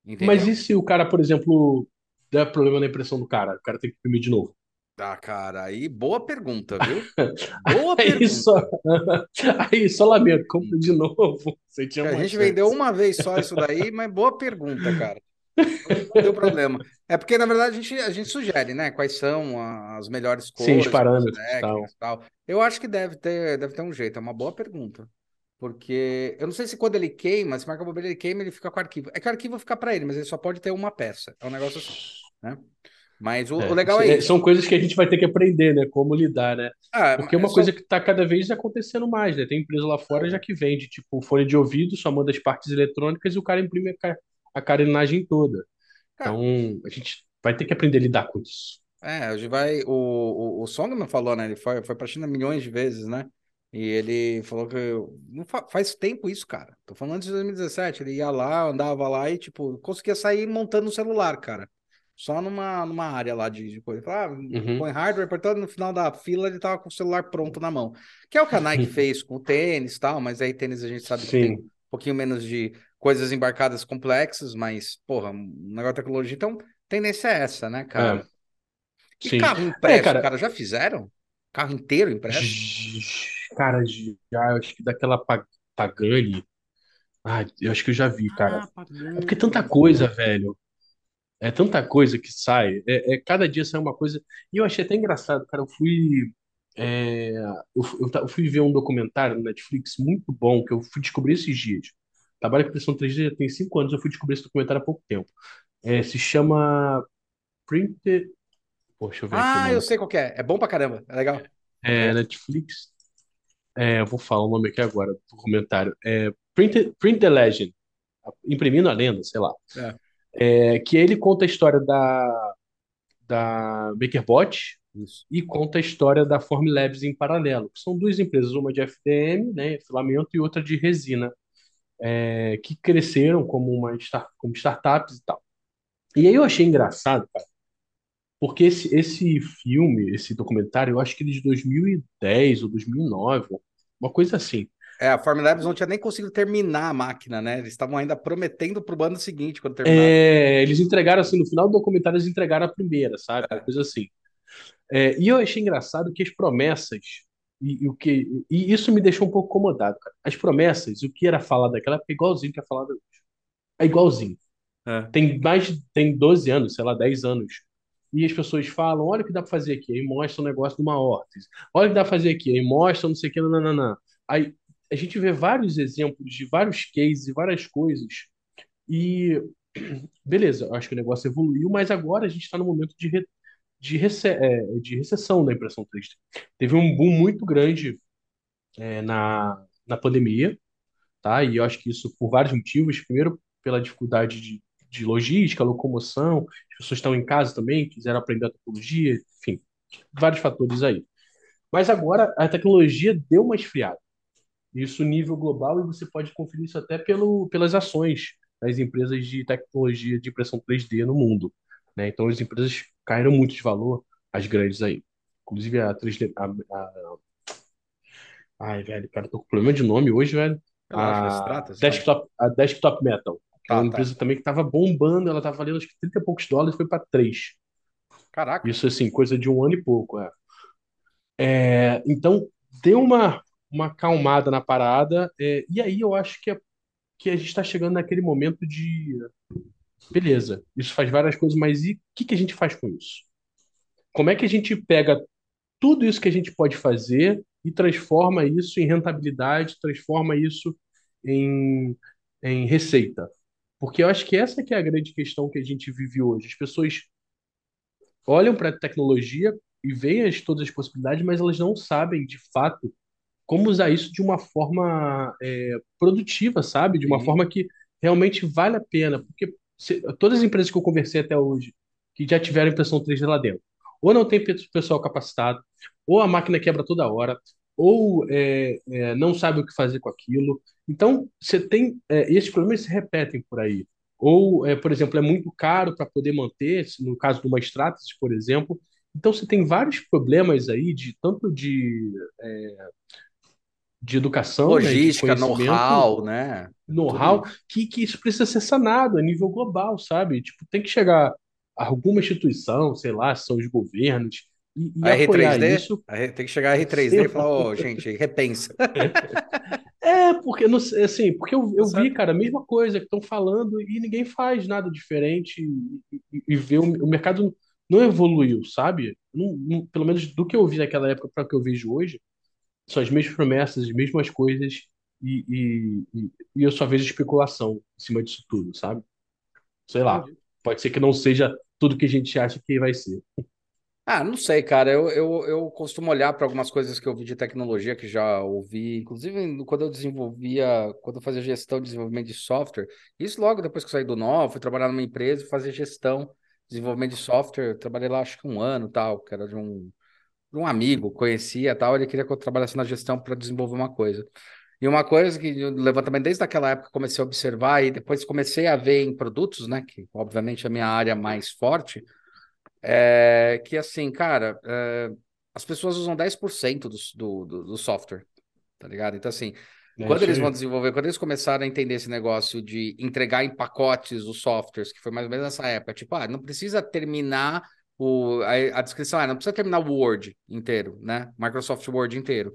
Entendeu? Mas e se o cara, por exemplo, der problema na impressão do cara? O cara tem que imprimir de novo. Ah, cara, aí boa pergunta, viu? Boa Aí pergunta. só, aí só lamento, compra de novo. Você tinha A gente chance. vendeu uma vez só isso daí, mas boa pergunta, cara. Não deu problema. É porque, na verdade, a gente, a gente sugere, né? Quais são as melhores Sim, cores, os parâmetros as e tal. técnicas e tal. Eu acho que deve ter, deve ter um jeito. É uma boa pergunta. Porque eu não sei se quando ele queima, se marca bobeira ele queima, ele fica com o arquivo. É que o arquivo fica para ele, mas ele só pode ter uma peça. É um negócio assim, né? Mas o, É, o legal é é, isso. São coisas que a gente vai ter que aprender, né? Como lidar, né? Ah, Porque é uma só- coisa que está cada vez acontecendo mais, né? Tem empresa lá fora já que vende, tipo, fone de ouvido, só manda as partes eletrônicas e o cara imprime a, a carenagem toda. Então, a gente vai ter que aprender a lidar com isso. É, a gente vai. O, o, o Songman falou, né? Ele foi, foi pra China milhões de vezes, né? E ele falou que não fa- faz tempo isso, cara. Tô falando antes de 2017. Ele ia lá, andava lá e, tipo, conseguia sair montando um celular, cara. Só numa, numa área lá de, de coisa. Ele falava, ah, Uhum. põe hardware, portanto, no final da fila ele tava com o celular pronto na mão. Que é o que a Nike fez com o tênis e tal, mas aí tênis a gente sabe que tem Sim. um pouquinho menos de coisas embarcadas complexas, mas, porra, um negócio de tecnologia. Então, tendência é essa, né, cara? É, E sim. carro impresso, cara. cara, já fizeram? Carro inteiro impresso? Cara, já, eu acho que daquela Pa- Pagani. Ah, eu acho que eu já vi, cara. Ah, É porque é tanta coisa, velho. É tanta coisa que sai. É, é- cada dia sai uma coisa. E eu achei até engraçado, cara. Eu fui. é, eu, eu eu fui ver um documentário no Netflix muito bom que eu fui descobrir esses dias. Trabalho com impressão 3D já tem cinco anos. Eu fui descobrir esse documentário há pouco tempo. É, se chama Printed. Poxa, eu ver Ah, eu sei qual que é. É bom pra caramba. É legal. É, Netflix. É, eu vou falar o nome aqui agora do documentário. É Print, Print the Legend. Imprimindo a lenda, sei lá. É. É, que ele conta a história da, da MakerBot Isso. e conta a história da Formlabs em paralelo. que São duas empresas, uma de FDM, né, filamento, e outra de resina, é, que cresceram como, uma, star- como startups e tal. E aí eu achei engraçado, cara, porque esse, esse filme, esse documentário, eu acho que ele é de 2010 ou 2009, uma coisa assim. É, a Formlabs não tinha nem conseguido terminar a máquina, né? Eles estavam ainda prometendo pro ano seguinte quando terminaram. É, eles entregaram assim, no final do documentário, eles entregaram a primeira, sabe? Uma coisa assim. É, e eu achei engraçado que as promessas, e, e o que, e isso me deixou um pouco incomodado, cara. As promessas, o que era falado daquela época, é igualzinho que é falado hoje. É igualzinho. É. Tem mais, de- tem 12 anos, sei lá, 10 anos. E as pessoas falam, olha o que dá pra fazer aqui. Aí mostra um negócio de uma órtese. Olha o que dá pra fazer aqui. Aí mostra não sei o que, nananã. Aí a gente vê vários exemplos de vários cases várias coisas. E beleza, acho que o negócio evoluiu, mas agora a gente está no momento de, re- de, rece- é, de recessão da impressão 3D. Teve um boom muito grande é, na, na pandemia, tá? E eu acho que isso por vários motivos. Primeiro, pela dificuldade de, de logística, locomoção, as pessoas estão em casa também, quiseram aprender a tecnologia, enfim, vários fatores aí. Mas agora a tecnologia deu uma esfriada. Isso nível global, e você pode conferir isso até pelo, pelas ações das empresas de tecnologia de impressão 3D no mundo. Né? Então as empresas caíram muito de valor, as grandes aí. Inclusive a 3D. A, a... Ai, velho, cara, tô com problema de nome hoje, velho. A Stratas, sabe? Desktop, a Desktop Metal, é Ah, uma tá. empresa também que estava bombando, ela estava valendo acho que 30 e poucos dólares, foi para 3. Caraca. Isso, assim, coisa de um ano e pouco, é. É, então, deu uma, uma acalmada na parada, é, e aí eu acho que, é, que a gente está chegando naquele momento de. Beleza, isso faz várias coisas, mas e o que, que a gente faz com isso? Como é que a gente pega tudo isso que a gente pode fazer e transforma isso em rentabilidade, transforma isso em, em receita? Porque eu acho que essa que é a grande questão que a gente vive hoje. As pessoas olham para a tecnologia e veem as, todas as possibilidades, mas elas não sabem, de fato, como usar isso de uma forma é, produtiva, sabe? De uma Sim. forma que realmente vale a pena. Porque se- todas as empresas que eu conversei até hoje, que já tiveram impressão 3D lá dentro, ou não tem pe- pessoal capacitado, ou a máquina quebra toda hora, ou é, é, não sabe o que fazer com aquilo. Então, você tem. é, esses problemas se repetem por aí. Ou, é, por exemplo, é muito caro para poder manter, no caso de uma Stratasys, por exemplo. Então, você tem vários problemas aí, de tanto de de educação, logística, né, know-how, né? Know-how, que, que isso precisa ser sanado a nível global, sabe? Tipo, tem que chegar alguma instituição, sei lá, são os governos, e, e a apoiar R3D? isso. A R- Tem que chegar a R3D e falar, ô, gente, repensa. É, porque, não assim, porque eu, eu vi, cara, a mesma coisa que estão falando e ninguém faz nada diferente e, e, e vê o, o mercado não evoluiu, sabe? Não- não- pelo menos do que eu vi naquela época para o que eu vejo hoje, são as mesmas promessas, as mesmas coisas e, e, e, e eu só vejo especulação em cima disso tudo, sabe? Sei lá, pode ser que não seja tudo que a gente acha que vai ser. Ah, não sei, cara. Eu, eu, eu costumo olhar para algumas coisas que eu vi de tecnologia que já ouvi, inclusive quando eu desenvolvia, quando eu fazia gestão de desenvolvimento de software. Isso logo depois que eu saí do Nó, fui trabalhar numa empresa fazer gestão, desenvolvimento de software. Trabalhei lá acho que um ano, tal, que era de um, de um amigo, conhecia, tal. Ele queria que eu trabalhasse na gestão para desenvolver uma coisa. E uma coisa que eu levantamento desde aquela época comecei a observar e depois comecei a ver em produtos, né, que obviamente é a minha área mais forte. É que assim, cara, é, as pessoas usam 10% do, do, do, software, tá ligado? Então, assim, É quando eles vão desenvolver, quando eles começaram a entender esse negócio de entregar em pacotes os softwares, que foi mais ou menos nessa época, tipo, ah, não precisa terminar o, a, a descrição, ah, não precisa terminar o Word inteiro, né? Microsoft Word inteiro.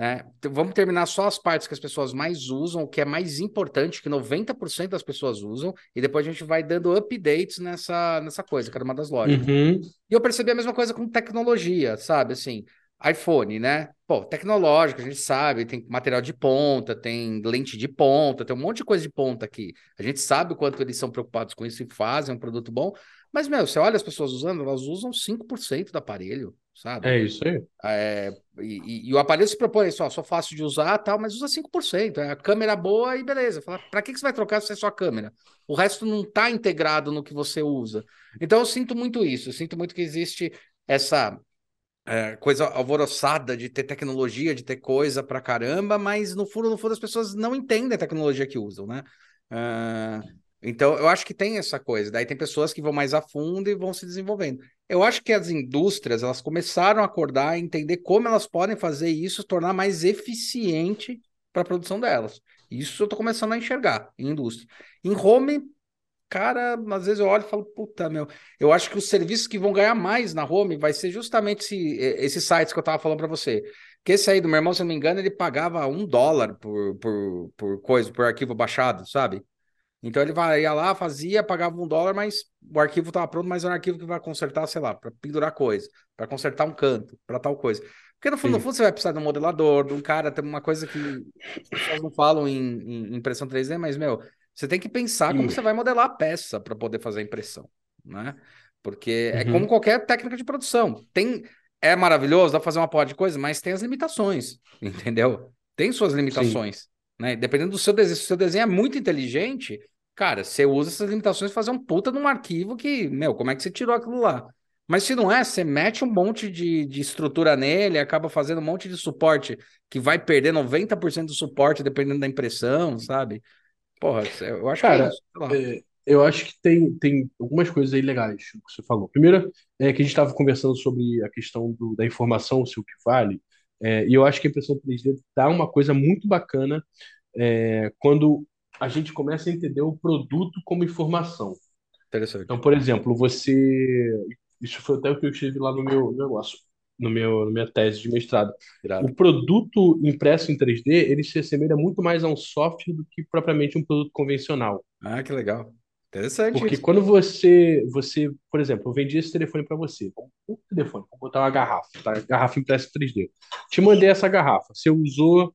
Né? Então, vamos terminar só as partes que as pessoas mais usam, o que é mais importante, que 90% das pessoas usam, e depois a gente vai dando updates nessa, nessa coisa, era uma das lógicas. Uhum. E eu percebi a mesma coisa com tecnologia, sabe? Assim, iPhone, né? Pô, tecnológico, a gente sabe, tem material de ponta, tem lente de ponta, tem um monte de coisa de ponta aqui. A gente sabe o quanto eles são preocupados com isso e fazem um produto bom, mas, meu, você olha as pessoas usando, elas usam 5% do aparelho, sabe? É isso aí. É, e, e- o aparelho se propõe isso, ó, sou fácil de usar tal, mas usa 5%. É a câmera boa e beleza. Fala, pra que, que você vai trocar se é só a câmera? O resto não tá integrado no que você usa. Então eu sinto muito isso. Eu sinto muito que existe essa é, coisa alvoroçada de ter tecnologia, de ter coisa pra caramba, mas no fundo, no fundo, as pessoas não entendem a tecnologia que usam, né? Ah, então eu acho que tem essa coisa. Daí tem pessoas que vão mais a fundo e vão se desenvolvendo. Eu acho que as indústrias elas começaram a acordar e entender como elas podem fazer isso tornar mais eficiente para a produção delas. Isso eu estou começando a enxergar em indústria. Em home, cara, às vezes eu olho e falo, puta, meu, eu acho que os serviços que vão ganhar mais na home vai ser justamente esse, esses sites que eu estava falando para você. Que esse aí do meu irmão, se eu não me engano, ele pagava um dólar por, por, por coisa, por arquivo baixado, sabe? Então ele vai, ia lá, fazia, pagava um dólar, mas o arquivo estava pronto, mas é um arquivo que vai consertar, sei lá, para pendurar coisa, para consertar um canto, para tal coisa. Porque no fundo, no Sim. fundo você vai precisar de um modelador, de um cara, tem uma coisa que as pessoas não falam em, em impressão 3D, mas, meu, você tem que pensar como Sim. você vai modelar a peça para poder fazer a impressão, né? Porque é Uhum. como qualquer técnica de produção. Tem, é maravilhoso, dá pra fazer uma porra de coisa, mas tem as limitações, entendeu? Tem suas limitações, né? Dependendo do seu desenho, se o seu desenho é muito inteligente, cara, você usa essas limitações pra fazer um puta num arquivo que, meu, como é que você tirou aquilo lá? Mas se não é, você mete um monte de, de estrutura nele, acaba fazendo um monte de suporte que vai perder 90% do suporte dependendo da impressão, sabe? Porra, eu acho que Cara, é isso. É, eu acho que tem, tem algumas coisas aí legais que você falou. Primeiro, é que a gente estava conversando sobre a questão do- da informação, se o que vale, é, e eu acho que a impressão 3D dá uma coisa muito bacana é, quando a gente começa a entender o produto como informação. Interessante. Então, por exemplo, você. Isso foi até o que eu escrevi lá no meu negócio, no meu, na minha tese de mestrado. Irado. O produto impresso em 3D, ele se assemelha muito mais a um software do que propriamente um produto convencional. Ah, que legal. Interessante Porque isso. quando você, você, por exemplo, eu vendi esse telefone para você. Um telefone, vou botar uma garrafa, tá? Garrafa impressa em 3D. Te mandei essa garrafa, você usou,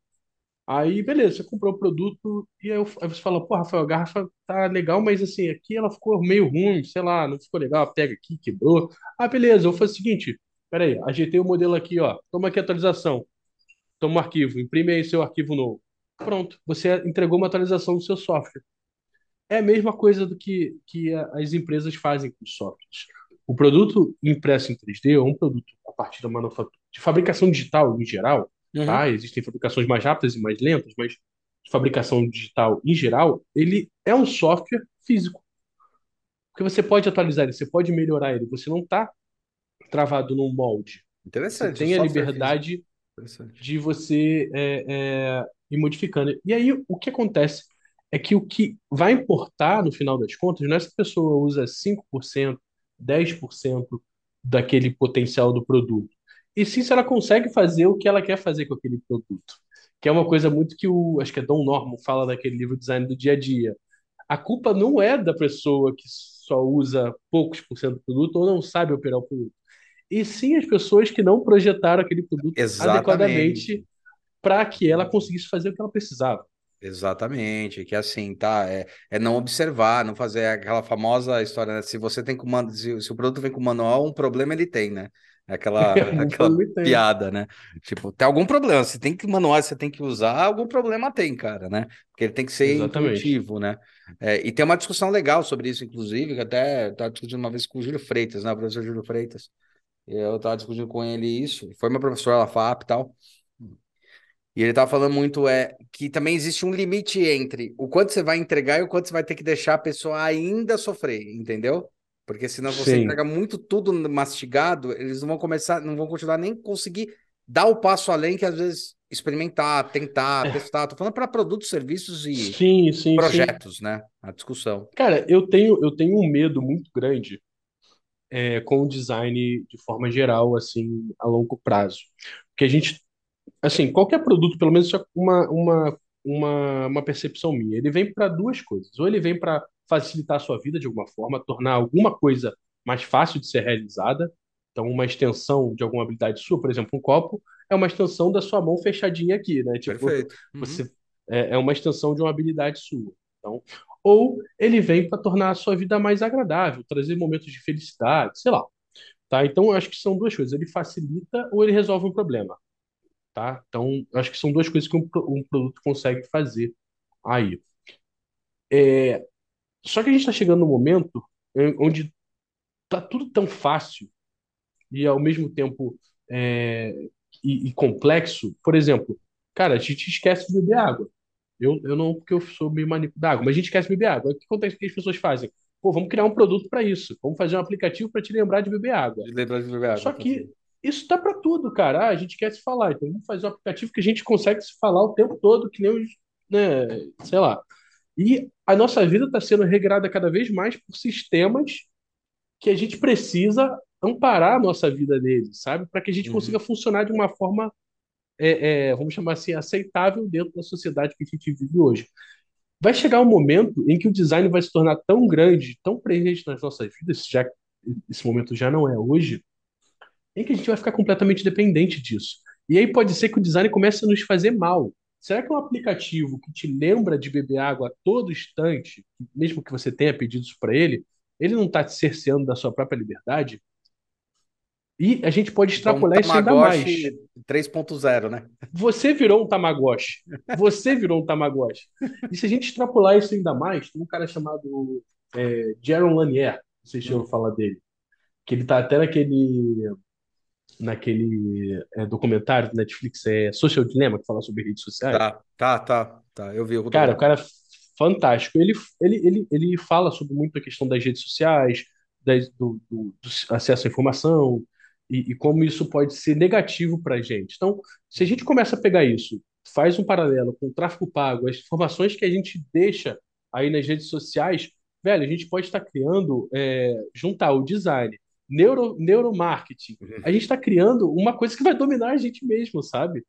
aí beleza, você comprou o produto e aí, eu- aí você fala, pô, Rafael, a garrafa tá legal, mas assim, aqui ela ficou meio ruim, sei lá, não ficou legal, pega aqui, quebrou. Ah, beleza, eu vou fazer o seguinte, peraí, ajeitei o modelo aqui, ó, toma aqui a atualização, toma o arquivo, imprime aí seu arquivo novo. Pronto, você entregou uma atualização do seu software. É a mesma coisa do que, que as empresas fazem com os softwares. O produto impresso em 3D é um produto a partir da manufatura, de fabricação digital em geral, Uhum. tá? Existem fabricações mais rápidas e mais lentas, mas de fabricação digital em geral, ele é um software físico. Porque você pode atualizar ele, você pode melhorar ele, você não está travado num molde. Você Interessante. tem a software liberdade de você é, é, ir modificando. E aí, o que acontece é que o que vai importar, no final das contas, não é se a pessoa usa 5%, 10% daquele potencial do produto. E sim se ela consegue fazer o que ela quer fazer com aquele produto. Que é uma coisa muito que o, acho que é Dom Norman fala naquele livro Design do Dia a Dia. A culpa não é da pessoa que só usa poucos por cento do produto ou não sabe operar o produto. E sim as pessoas que não projetaram aquele produto Exatamente. adequadamente para que ela conseguisse fazer o que ela precisava. Exatamente, que assim, tá? É, é não observar, não fazer aquela famosa história, né? Se você tem com man... se, se o produto vem com manual, um problema ele tem, né? É aquela, Um aquela problema tem. piada, né? Tipo, tem algum problema. Se tem que manual, você tem que usar, algum problema tem, cara, né? Porque ele tem que ser Exatamente. intuitivo, né? É, e tem uma discussão legal sobre isso, inclusive, que até estava discutindo uma vez com o Júlio Freitas, né? O professor Júlio Freitas. Eu estava discutindo com ele isso. Foi meu professor lá, FAP e tal. E ele tava falando muito é que também existe um limite entre o quanto você vai entregar e o quanto você vai ter que deixar a pessoa ainda sofrer, entendeu? Porque senão você Sim. entrega muito tudo mastigado, eles não vão começar, não vão continuar nem conseguir dar o passo além que às vezes experimentar, tentar, testar. Tô falando para produtos, serviços e Sim, sim, sim. projetos, né? A discussão. Cara, eu tenho, eu tenho um medo muito grande é, com o design de forma geral, assim, a longo prazo. Porque a gente, assim, qualquer produto, pelo menos é uma, uma, uma, uma percepção minha, ele vem para duas coisas. Ou ele vem para facilitar a sua vida de alguma forma, tornar alguma coisa mais fácil de ser realizada. Então, uma extensão de alguma habilidade sua, por exemplo, um copo, é uma extensão da sua mão fechadinha aqui, né? Tipo, Perfeito. Uhum. você é, é uma extensão de uma habilidade sua. Então, ou ele vem para tornar a sua vida mais agradável, trazer momentos de felicidade, sei lá. Tá? Então, eu acho que são duas coisas. Ele facilita ou ele resolve um problema. Tá? Então, acho que são duas coisas que um, um produto consegue fazer aí. É, só que a gente está chegando num momento em- onde tá tudo tão fácil e ao mesmo tempo é, e, e complexo. Por exemplo, cara, a gente esquece de beber água. Eu, eu não, porque eu sou meio maníaco da água, mas a gente esquece de beber água. O que acontece? O que as pessoas fazem? Pô, vamos criar um produto para isso. Vamos fazer um aplicativo para te lembrar de beber água. De lembrar de beber água, Só que. Isso tá para tudo, cara. Ah, a gente quer se falar, então vamos fazer um aplicativo que a gente consegue se falar o tempo todo, que nem os, né, sei lá. E a nossa vida está sendo regrada cada vez mais por sistemas que a gente precisa amparar a nossa vida neles, sabe? Para que a gente Uhum. consiga funcionar de uma forma, é, é, vamos chamar assim, aceitável dentro da sociedade que a gente vive hoje. Vai chegar um momento em que o design vai se tornar tão grande, tão presente nas nossas vidas, já esse momento já não é hoje, em que a gente vai ficar completamente dependente disso. E aí pode ser que o design comece a nos fazer mal. Será que um aplicativo que te lembra de beber água a todo instante, mesmo que você tenha pedido isso para ele, ele não está te cerceando da sua própria liberdade? E a gente pode Então, extrapolar isso ainda mais. Tamagotchi 3.0, né? Você virou um Tamagotchi. Você virou um Tamagotchi. E se a gente extrapolar isso ainda mais, tem um cara chamado é, Jaron Lanier, não sei se eu ouviu falar dele, que ele tá até naquele naquele é, documentário do Netflix, é Social Dilemma, que fala sobre redes sociais. Tá, tá, tá, tá. Eu vi o Cara, o cara é fantástico. Ele, ele, ele, ele fala sobre muito a questão das redes sociais, das- do, do- do acesso à informação e, e como isso pode ser negativo para a gente. Então, se a gente começa a pegar isso, faz um paralelo com o tráfego pago, as informações que a gente deixa aí nas redes sociais, velho, a gente pode estar criando, é, juntar o design, neuro, neuromarketing. A gente está criando uma coisa que vai dominar a gente mesmo, sabe?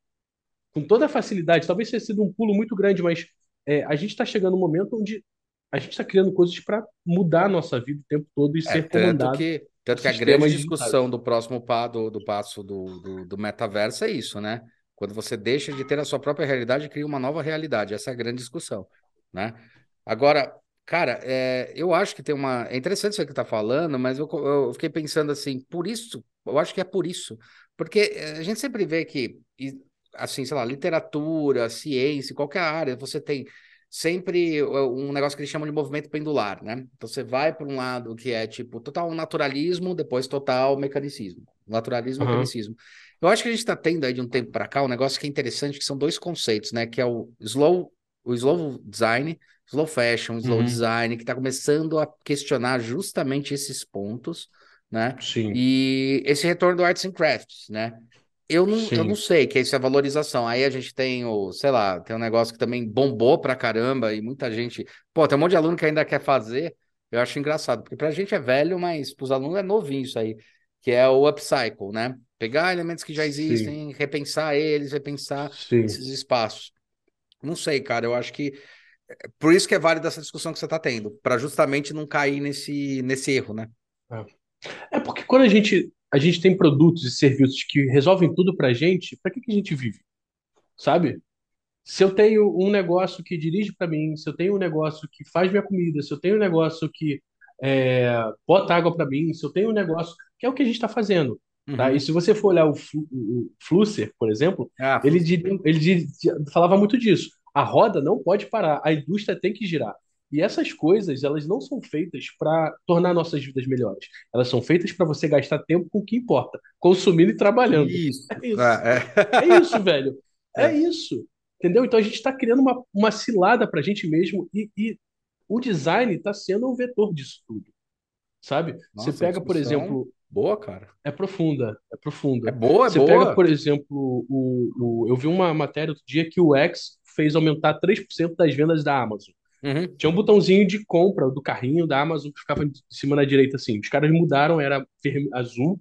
com toda a facilidade. Talvez tenha sido um pulo muito grande, mas é, a gente está chegando num momento onde a gente está criando coisas para mudar a nossa vida o tempo todo e É, ser tanto comandado. que, tanto que a grande discussão do próximo pa, do, do passo do, do, do metaverso é isso, né? Quando você deixa de ter a sua própria realidade e cria uma nova realidade. Essa é a grande discussão, né? Agora, cara, é, eu acho que tem uma. É interessante isso que tá falando, mas eu, eu fiquei pensando assim, por isso, eu acho que é por isso. Porque é, a gente sempre vê que, assim, sei lá, literatura, ciência, qualquer área, você tem sempre uh, um negócio que eles chamam de movimento pendular, né? Então você vai para um lado que é tipo total naturalismo, depois total mecanicismo. Naturalismo mecanicismo. Eu acho que a gente está tendo aí de um tempo para cá um negócio que é interessante, que são dois conceitos, né? Que é o slow, o slow design, slow fashion, slow Uhum. design, que está começando a questionar justamente esses pontos, né? Sim. E esse retorno do Arts and Crafts, né? Eu não, eu Sim. não sei que isso é valorização. Aí a gente tem o, sei lá, tem um negócio que também bombou pra caramba e muita gente. Pô, tem um monte de aluno que ainda quer fazer. Eu acho engraçado, porque pra gente é velho, mas pros alunos é novinho isso aí, que é o upcycle, né? Pegar elementos que já Sim. existem, repensar eles, repensar Sim. esses espaços. Não sei, cara, eu acho que por isso que é válida essa discussão que você tá tendo, pra justamente não cair nesse, nesse erro, né? É porque quando a gente, a gente tem produtos e serviços que resolvem tudo pra gente, pra que que a gente vive? Sabe? Se eu tenho um negócio que dirige pra mim, se eu tenho um negócio que faz minha comida, se eu tenho um negócio que é, bota água pra mim, se eu tenho um negócio que é o que a gente está fazendo, tá? Uhum. E se você for olhar o, Flu- o Flusser, por exemplo, Ah, ele, diria- ele di- falava muito disso. A roda não pode parar, a indústria tem que girar. E essas coisas, elas não são feitas para tornar nossas vidas melhores. Elas são feitas para você gastar tempo com o que importa, consumindo e trabalhando. isso. É isso. É, é. É isso, velho. É É. isso. Entendeu? Então a gente está criando uma, uma cilada para a gente mesmo e, e o design está sendo um vetor disso tudo. Sabe? Nossa, você pega, por discussão exemplo, Boa, cara. é profunda, é profunda. É boa, é Você boa. pega, por exemplo, o, o, eu vi uma matéria outro dia que o X fez aumentar 3% das vendas da Amazon. Uhum. Tinha um botãozinho de compra do carrinho da Amazon que ficava em cima na direita assim. Os caras mudaram, era azul,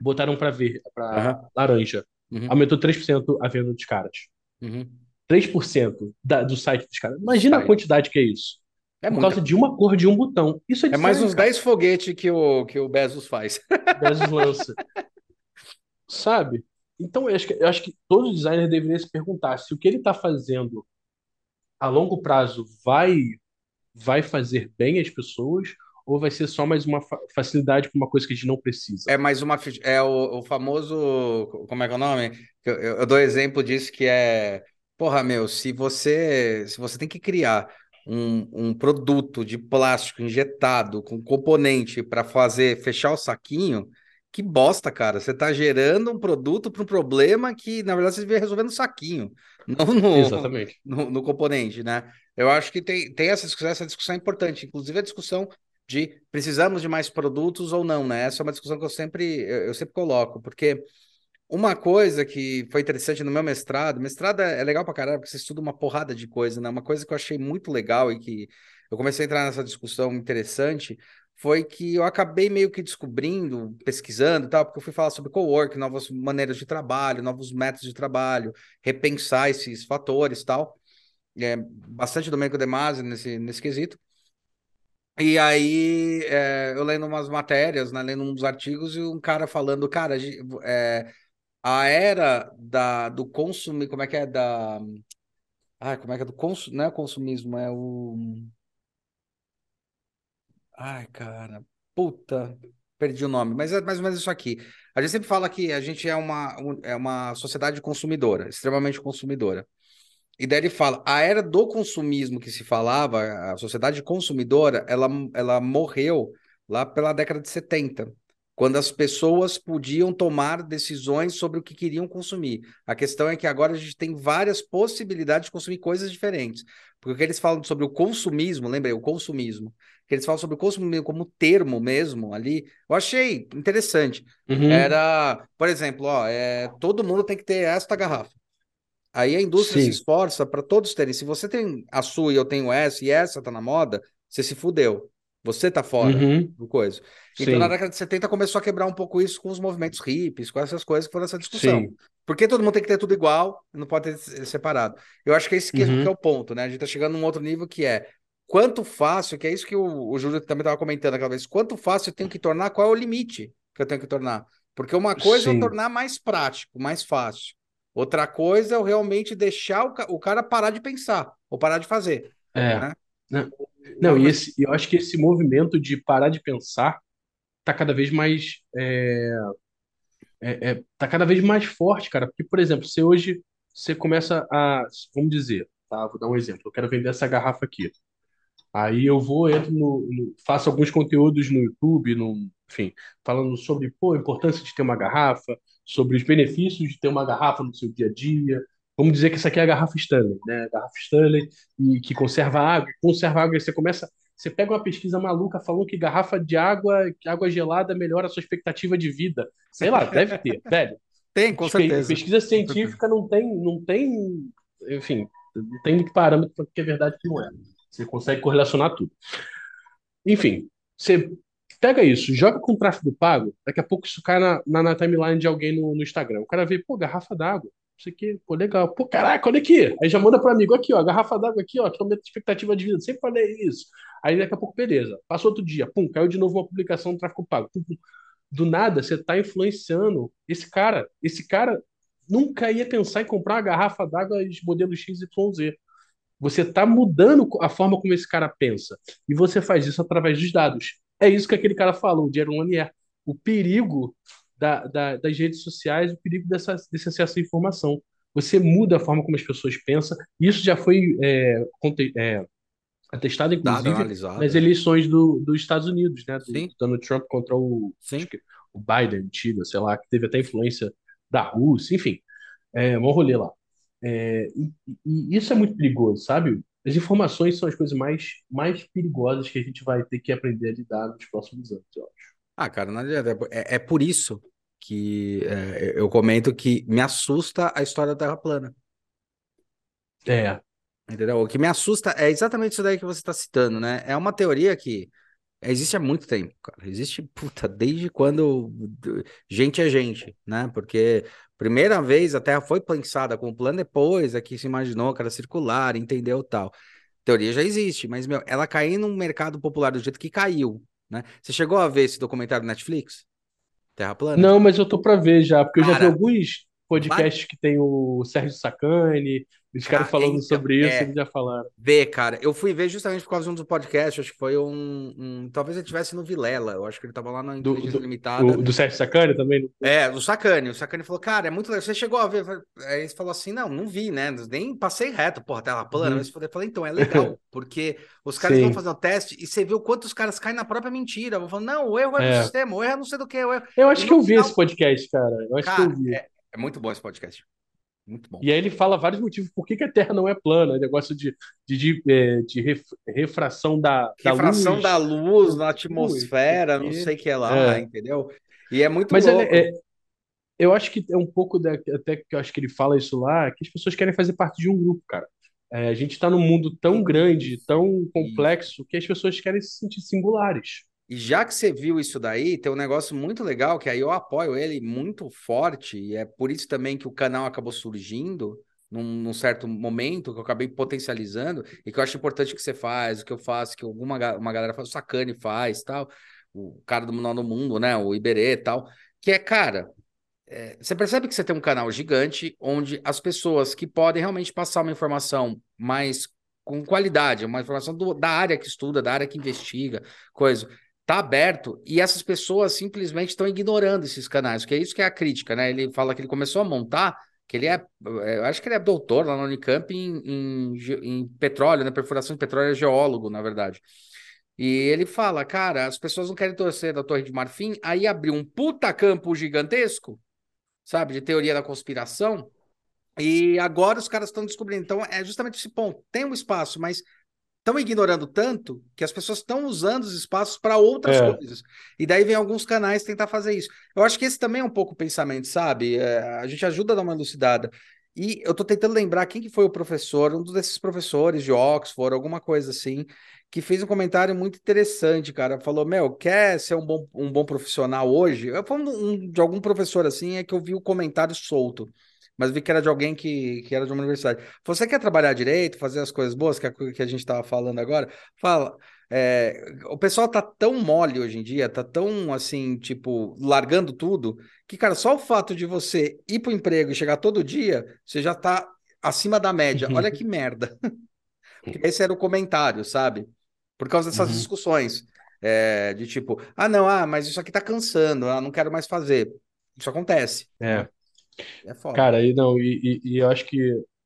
botaram para ver, para Aham. laranja. Uhum. Aumentou 3% a venda dos caras. Uhum. 3% da, do site dos caras. Imagina a Site. quantidade que é isso. É Por muita causa de uma cor de um botão. Isso é É mais uns cara. 10 foguetes que o, que o Bezos faz. Bezos lança. Sabe? Então, eu acho, que, eu acho que todo designer deveria se perguntar se o que ele está fazendo a longo prazo vai, vai fazer bem às pessoas ou vai ser só mais uma fa- facilidade para uma coisa que a gente não precisa. É mais uma. É o, o famoso. Como é que é o nome? Eu, eu- eu dou exemplo disso que é. Porra, meu, se você, se você tem que criar um, um produto de plástico injetado com componente para fazer fechar o saquinho, que bosta, cara. Você tá gerando um produto para um problema que, na verdade, você devia resolver no saquinho, não no, Exatamente. no, no componente, né? Eu acho que tem, tem essa discussão, essa discussão é importante, inclusive a discussão de precisamos de mais produtos ou não, né? Essa é uma discussão que eu sempre, eu, eu sempre coloco, porque uma coisa que foi interessante no meu mestrado, mestrado é é legal pra caralho, porque você estuda uma porrada de coisa, né? Uma coisa que eu achei muito legal e que eu comecei a entrar nessa discussão interessante foi que eu acabei meio que descobrindo, pesquisando e tal, porque eu fui falar sobre cowork, novas maneiras de trabalho, novos métodos de trabalho, repensar esses fatores e tal. É, bastante Domenico De Masi nesse, nesse quesito. E aí, é, eu lendo umas matérias, né, lendo uns artigos, e um cara falando, cara, é, a era da, do consumo, como é que é? Da. Ai, como é que é? Do consu, não é consumismo, é o. Ai, cara, puta, perdi o nome, mas é mais ou menos isso aqui. A gente sempre fala que a gente é uma, um- é uma sociedade consumidora, extremamente consumidora. E daí ele fala, a era do consumismo que se falava, a sociedade consumidora, ela, ela morreu lá pela década de 70, quando as pessoas podiam tomar decisões sobre o que queriam consumir. A questão é que agora a gente tem várias possibilidades de consumir coisas diferentes. Porque o que eles falam sobre o consumismo, lembrei, o consumismo, que eles falam sobre o consumismo como termo mesmo ali, eu achei interessante. Uhum. Era, por exemplo, ó, é, todo mundo tem que ter esta garrafa. Aí a indústria se Sim. esforça para todos terem. Se você tem a sua e eu tenho essa e essa tá na moda, você se fudeu. Você tá fora Uhum. do coisa. Então, Sim. na década de 70 começou a quebrar um pouco isso com os movimentos hippies, com essas coisas que foram essa discussão. Sim. Por que todo mundo tem que ter tudo igual, não pode ter separado? Eu acho que é esse que, Uhum. que é o ponto, né? A gente tá chegando num outro nível que é quanto fácil, que é isso que o, o Júlio também estava comentando aquela vez, quanto fácil eu tenho que tornar, qual é o limite que eu tenho que tornar? Porque uma coisa é eu Sim. tornar mais prático, mais fácil. Outra coisa é eu realmente deixar o, o cara parar de pensar ou parar de fazer, É. né? Não, não, e esse, eu acho que esse movimento de parar de pensar tá cada vez mais é, é, é- tá cada vez mais forte, cara. Porque, por exemplo, se hoje você começa a, vamos dizer, tá? Vou dar um exemplo. Eu quero vender essa garrafa aqui. Aí eu vou, entro no, no- faço alguns conteúdos no YouTube, no, enfim, falando sobre, pô, a importância de ter uma garrafa, sobre os benefícios de ter uma garrafa no seu dia a dia. Vamos dizer que essa aqui é a garrafa Stanley, né? Garrafa Stanley e que conserva água, conserva água. Aí você começa, você pega uma pesquisa maluca falando que garrafa de água, que água gelada melhora a sua expectativa de vida. Sei lá, deve ter, velho. Tem, com certeza. Pesquisa científica não tem, não tem, enfim, não tem muito parâmetro para que é verdade que não é. Você consegue correlacionar tudo. Enfim, você pega isso, joga com tráfego pago, daqui a pouco isso cai na, na, na timeline de alguém no, no, Instagram. O cara vê, pô, garrafa d'água, não sei o quê, pô, legal. Pô, caraca, olha aqui. Aí já manda para amigo, aqui, ó, garrafa d'água aqui, ó, que aumenta a expectativa de vida. Sempre falei isso. Aí daqui a pouco, beleza. Passou outro dia, pum, caiu de novo uma publicação do tráfego pago. Pum, pum. Do nada, você está influenciando esse cara. Esse cara nunca ia pensar em comprar uma garrafa d'água de modelo XYZ. Você está mudando a forma como esse cara pensa. E você faz isso através dos dados. É isso que aquele cara falou, o Jaron Lanier. O perigo da, da, das redes sociais, o perigo dessa, desse acesso à informação. Você muda a forma como as pessoas pensam. Isso já foi é, é, atestado, inclusive, nas eleições do, dos Estados Unidos, né? Do Sim. Donald Trump contra o, o Biden, Chile, sei lá, que teve até influência da Rússia, enfim. É, um rolê lá. É, e, e, isso é muito perigoso, sabe? As informações são as coisas mais, mais perigosas que a gente vai ter que aprender a lidar nos próximos anos, eu acho. Ah, cara, não adianta. É, é por isso que é, eu comento que me assusta a história da Terra plana. É. Entendeu? O que me assusta é exatamente isso daí que você está citando, né? É uma teoria que existe há muito tempo, cara. Existe, puta, desde quando gente é gente, né? Porque primeira vez a Terra foi pensada como plano depois, aqui se imaginou que era circular, entendeu tal. Teoria já existe, mas, meu, ela cair no mercado popular do jeito que caiu, né? Você chegou a ver esse documentário Netflix? Terra plana? Não, mas eu tô para ver já, porque cara, eu já vi alguns podcasts que tem o Sérgio Sacani, os caras falando então, sobre isso, é, eles já falaram. Vê, cara, eu fui ver justamente por causa de um dos podcasts, acho que foi um, um Talvez ele estivesse no Vilela, eu acho que ele tava lá na Inteligência do, Limitada. Do, do Sérgio Sacani também? É, do Sacani. O Sacani falou, cara, é muito legal. Você chegou a ver. Aí ele falou assim: não, não vi, né? Nem passei reto, porra, tela plana. Uhum. Mas eu falei, então, é legal, porque os caras Sim. vão fazer um teste e você vê o quanto os caras caem na própria mentira. Vão falando, não, o erro é, é. do sistema, o erro é não sei do que. O erro... Eu acho que eu vi final... esse podcast, cara. Eu acho cara, que eu vi. É, é muito bom esse podcast. Muito bom. E aí ele fala vários motivos por que, que a Terra não é plana, negócio de, de, de, é, de refração da, refração luz. da luz na atmosfera, não sei o que lá, é. entendeu? E é muito Mas louco. É, eu acho que é um pouco da, até que eu acho que ele fala isso lá, que as pessoas querem fazer parte de um grupo, cara. É, a gente está num mundo tão grande, tão complexo, que as pessoas querem se sentir singulares. E já que você viu isso daí, tem um negócio muito legal que aí eu apoio ele muito forte, e é por isso também que o canal acabou surgindo num, num certo momento, que eu acabei potencializando, e que eu acho importante que você faz, o que eu faço, que alguma uma galera faz, o Sacane faz, tal, o cara do Manual do Mundo, né, o Iberê e tal, que é, cara, é, você percebe que você tem um canal gigante onde as pessoas que podem realmente passar uma informação mais com qualidade, uma informação do, da área que estuda, da área que investiga, coisa tá aberto e essas pessoas simplesmente estão ignorando esses canais, que é isso que é a crítica, né? Ele fala que ele começou a montar, que ele é, é eu acho que ele é doutor lá na Unicamp em, em, em petróleo, né? Perfuração de petróleo, é geólogo, na verdade. E ele fala, cara, as pessoas não querem torcer da Torre de Marfim, aí abriu um puta campo gigantesco, sabe, de teoria da conspiração, e agora os caras estão descobrindo. Então, é justamente esse ponto. Tem um espaço, mas estão ignorando tanto que as pessoas estão usando os espaços para outras é. coisas. E daí vem alguns canais tentar fazer isso. Eu acho que esse também é um pouco o pensamento, sabe? É, a gente ajuda a dar uma elucidada. E eu estou tentando lembrar quem que foi o professor, um desses professores de Oxford, alguma coisa assim, que fez um comentário muito interessante, cara. Falou, meu, quer ser um bom, um bom profissional hoje? Eu falando um, de algum professor assim, é que eu vi o comentário solto mas vi que era de alguém que, que era de uma universidade. Você quer trabalhar direito, fazer as coisas boas, que é a que a gente estava falando agora? Fala. É, o pessoal tá tão mole hoje em dia, tá tão assim, tipo, largando tudo, que, cara, só o fato de você ir pro emprego e chegar todo dia, você já tá acima da média. Olha que merda. Esse era o comentário, sabe? Por causa dessas uhum. discussões. É, de tipo, ah, não, ah, mas isso aqui tá cansando, ah, não quero mais fazer. Isso acontece. É. É foda. Cara, e não, e, e, e, eu acho que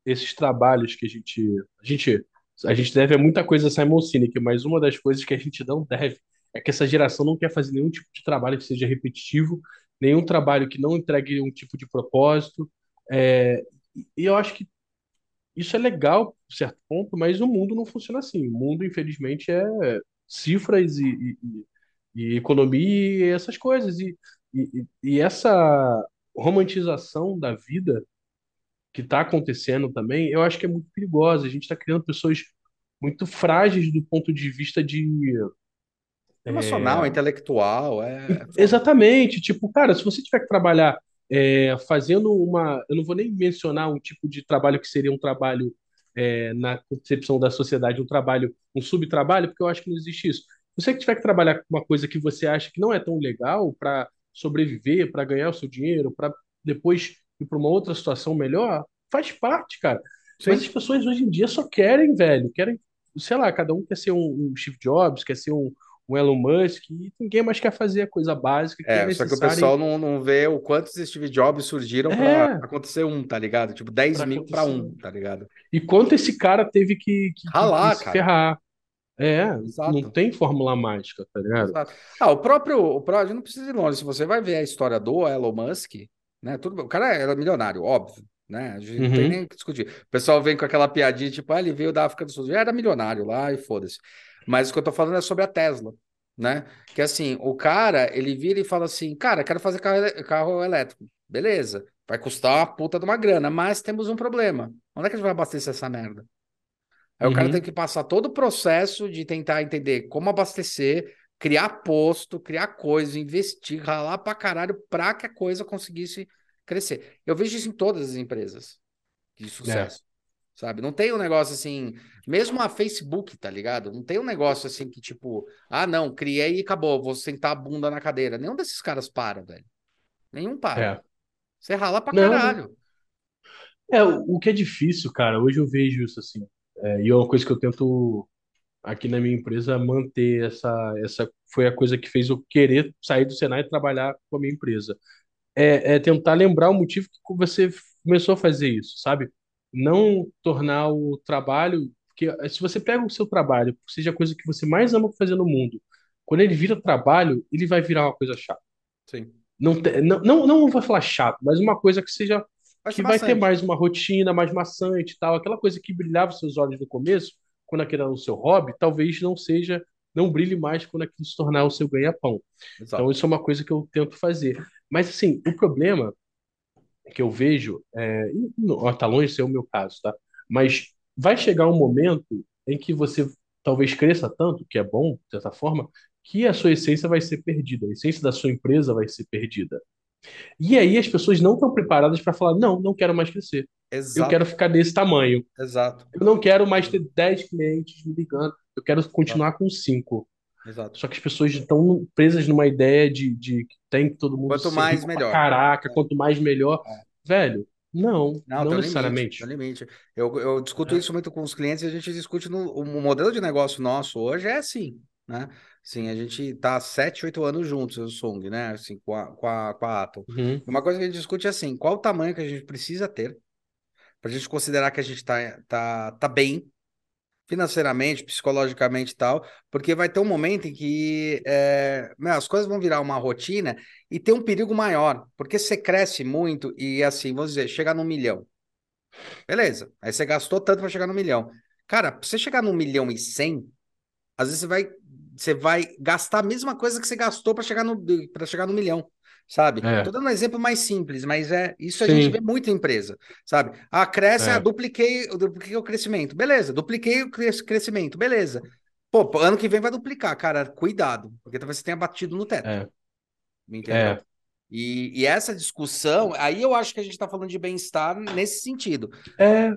esses trabalhos que a gente. A gente, a gente deve a muita coisa a Simon Sinek, mas uma das coisas que a gente não deve é que essa geração não quer fazer nenhum tipo de trabalho que seja repetitivo, nenhum trabalho que não entregue um tipo de propósito. É, e eu acho que isso é legal, certo ponto, mas o mundo não funciona assim. O mundo, infelizmente, é cifras e, e, e economia e essas coisas. E, e, e essa romantização da vida que está acontecendo também, eu acho que é muito perigosa. A gente está criando pessoas muito frágeis do ponto de vista de Emocional, intelectual, é. é Exatamente. Tipo, cara, se você tiver que trabalhar é, fazendo uma. Eu não vou nem mencionar um tipo de trabalho que seria um trabalho, é, na concepção da sociedade, um trabalho, um subtrabalho, porque eu acho que não existe isso. Se você tiver que trabalhar com uma coisa que você acha que não é tão legal para sobreviver, para ganhar o seu dinheiro, para depois ir para uma outra situação melhor, faz parte, cara. Sim. Mas as pessoas hoje em dia só querem, velho, querem, sei lá, cada um quer ser um, um Steve Jobs, quer ser um, o Elon Musk, e ninguém mais quer fazer a coisa básica que é, é só que o pessoal não, não vê o quantos Steve Jobs surgiram é. para acontecer um, tá ligado? Tipo, 10 pra mil para um, tá ligado? E quanto esse cara teve que, que, Ralar, que se cara. ferrar. É, Exato. não tem fórmula mágica, tá ligado? Exato. Ah, o próprio, o próprio, não precisa ir longe, se você vai ver a história do Elon Musk, né, tudo, o cara era milionário, óbvio, né, a gente uhum. não tem uhum. nem o que discutir. O pessoal vem com aquela piadinha, tipo, ah, ele veio da África do Sul, já era milionário lá e foda-se. Mas o que eu tô falando é sobre a Tesla né? Que assim, o cara, ele vira e fala assim, cara, quero fazer carro, carro elétrico. Beleza, vai custar uma puta de uma grana, mas temos um problema. Onde é que a gente vai abastecer essa merda? Aí uhum. o cara uhum. tem que passar todo o processo de tentar entender como abastecer, criar posto, criar coisa, investir, ralar pra caralho pra que a coisa conseguisse crescer. Eu vejo isso em todas as empresas de sucesso. É sabe? Não tem um negócio assim, mesmo a Facebook, tá ligado? Não tem um negócio assim que tipo, ah, não, criei e acabou, vou sentar a bunda na cadeira. Nenhum desses caras para, velho. Nenhum para. É. Você rala pra não, caralho. É, o que é difícil, cara, hoje eu vejo isso assim. É, e é uma coisa que eu tento aqui na minha empresa manter essa essa foi a coisa que fez eu querer sair do Senai e trabalhar com a minha empresa. É, é tentar lembrar o motivo que você começou a fazer isso, sabe? não tornar o trabalho. Porque eh, se você pega o seu trabalho, seja a coisa que você mais ama fazer no mundo, quando ele vira trabalho, ele vai virar uma coisa chata. Sim. Não, não, não, não vou falar chato, mas uma coisa que seja. Vai que vai ter mais uma rotina, mais maçante e tal. Aquela coisa que brilhava os seus olhos no começo, quando aquilo era o seu hobby, talvez não seja. Não brilhe mais quando aquilo se tornar o seu ganha-pão. Então, isso é uma coisa que eu tento fazer. Mas, assim, o problema que eu vejo, é, tá longe de ser o meu caso, tá? Mas vai chegar um momento em que você talvez cresça tanto, que é bom, de certa forma, que a sua essência vai ser perdida, a essência da sua empresa vai ser perdida. E aí as pessoas não estão preparadas para falar: não, não quero mais crescer. Exato. Eu quero ficar desse tamanho. Exato. Eu não quero mais ter 10 clientes me ligando. Eu quero continuar Exato. com 5. Exato. Só que as pessoas estão presas numa ideia de, de que tem que todo mundo Quanto mais, melhor. Caraca, é. quanto mais, melhor. É. Velho, não, não, não necessariamente. Limite, limite. Eu, eu discuto é. isso muito com os clientes e a gente discute no o modelo de negócio nosso hoje é assim, né? Sim, a gente tá sete, oito anos juntos, o Sung, né? Assim, com a, com a, com a Atom. Uhum. Uma coisa que a gente discute é assim, qual o tamanho que a gente precisa ter para a gente considerar que a gente tá, tá, tá bem financeiramente, psicologicamente e tal, porque vai ter um momento em que é, meu, as coisas vão virar uma rotina e tem um perigo maior, porque você cresce muito e assim, vamos dizer, chegar no milhão. Beleza, aí você gastou tanto para chegar no milhão. Cara, pra você chegar no milhão e cem, às vezes você vai, você vai gastar a mesma coisa que você gastou para chegar, no, chegar no milhão sabe? É. Tô dando um exemplo mais simples, mas é isso a Sim. gente vê muito em empresa, sabe? Ah, cresce, é. ah, dupliquei, dupliquei o crescimento, beleza, dupliquei o crescimento, beleza. Pô, ano que vem vai duplicar, cara, cuidado, porque talvez você tenha batido no teto. É. Entendeu? É. E, e, essa discussão, aí eu acho que a gente tá falando de bem-estar nesse sentido. É.